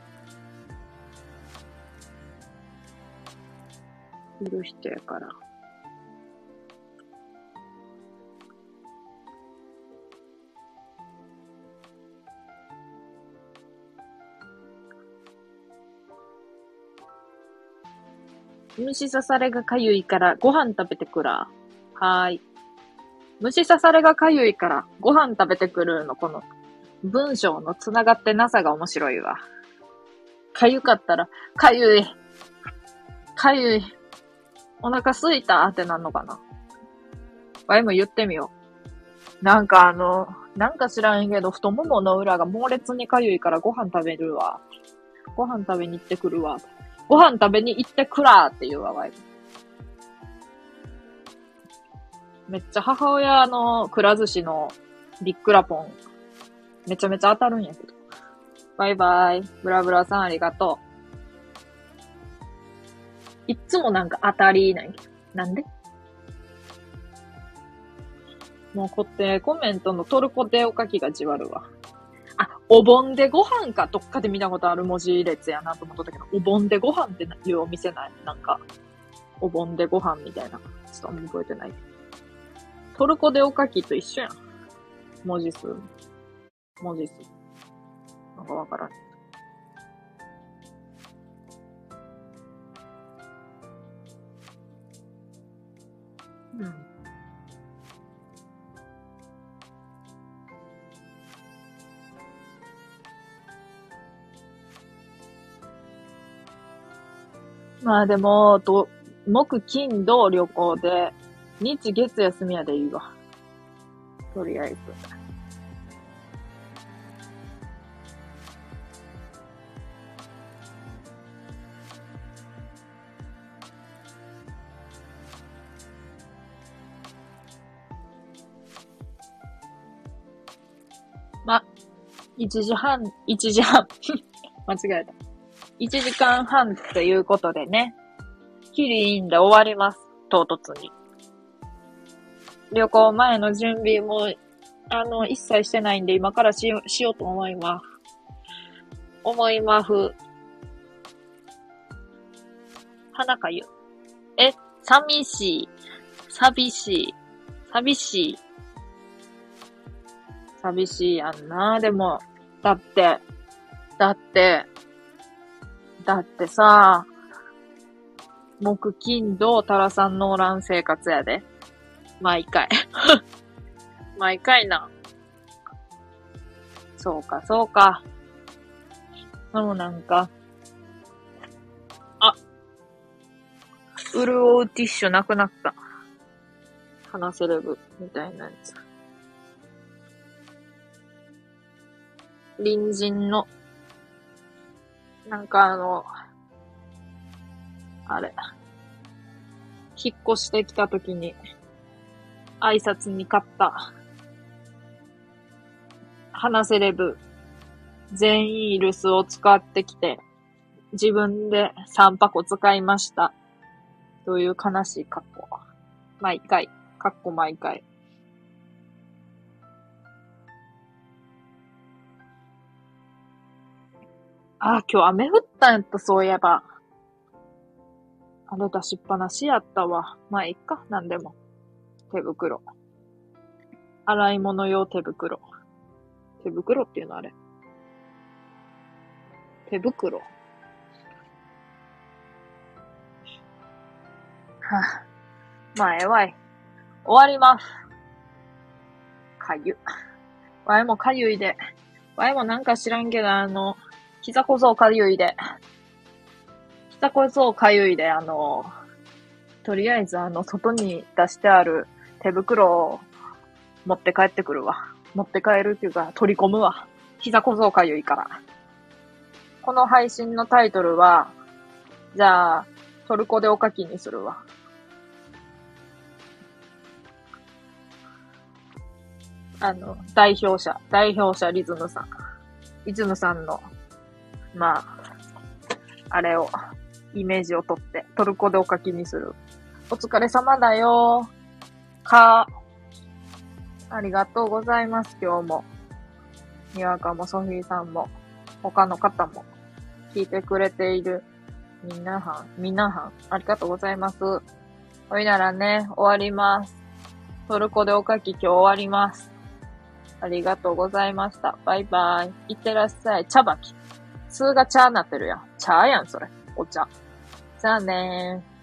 いる人やから。虫刺されがかゆいからご飯食べてくら。はーい。虫刺されがかゆいからご飯食べてくるのこの文章の繋がってなさが面白いわ。かゆかったら、かゆい。かゆい。お腹すいたってなんのかな。わいも言ってみよう。なんかあの、なんか知らんけど、太ももの裏が猛烈にかゆいからご飯食べるわ。ご飯食べに行ってくるわ。ご飯食べに行ってくらーっていうわ、ワイめっちゃ母親のくら寿司のビックラポン、めちゃめちゃ当たるんやけど。バイバイ。ブラブラさんありがとう。いつもなんか当たりなんやけど。なんで？もうこってコメントのトルコでおかきがじわるわ。あ、お盆でご飯かどっかで見たことある文字列やなと思ったけど、お盆でご飯っていうお店ない？なんか、お盆でご飯みたいな。ちょっと覚えてない。トルコでおかきと一緒やん。文字数。文字数。なんかわからん。うん。まあでも、と、木、金、土旅行で、日、月休みやでいいわ。とりあえず。ま、1時半、1時半 間違えた。1時間半っていうことでね、キリインで終わります。唐突に。旅行前の準備も、あの、一切してないんで、今からしよしようと思います。思いまふ。花かゆ。え、寂しい。寂しい。寂しい。寂しいやんな。でも、だって、だって、だってさ、木金土タラさんのおらん生活やで。毎回。毎回な。そうか、そうか。そうなんか。あ。潤うティッシュなくなった。鼻セレブみたいなやつ。隣人の、なんかあの、あれ、引っ越してきた時に、挨拶に買った、花セレブ、全員イルスを使ってきて、自分で3箱使いました。という悲しい格好。毎回。かっこ毎回。ああ、今日雨降ったんやった、そういえば。あれ出しっぱなしやったわ。まあ、いっか、なんでも。手袋。洗い物用手袋。手袋っていうのあれ。手袋。はあ、まあ、えわい。終わります。かゆ。わいもかゆいで。わいもなんか知らんけど、あの、膝小僧かゆいで。膝小僧かゆいで、あの、とりあえずあの、外に出してある手袋を持って帰ってくるわ。持って帰るっていうか、取り込むわ。膝小僧かゆいから。この配信のタイトルは、じゃあ、トルコでお書きにするわ。あの、代表者、代表者リズムさん。リズムさんの、まあ、あれを、イメージをとって、トルコでお書きにする。お疲れ様だよ。か、ありがとうございます、今日も。にわかもソフィーさんも、他の方も、聞いてくれている、みんなはん、みんなはん、ありがとうございます。ほいならね、終わります。トルコでお書き今日終わります。ありがとうございました。バイバイ。いってらっしゃい。茶ばき。通が茶なってるやん。茶やん、それ。お茶。じゃあねー。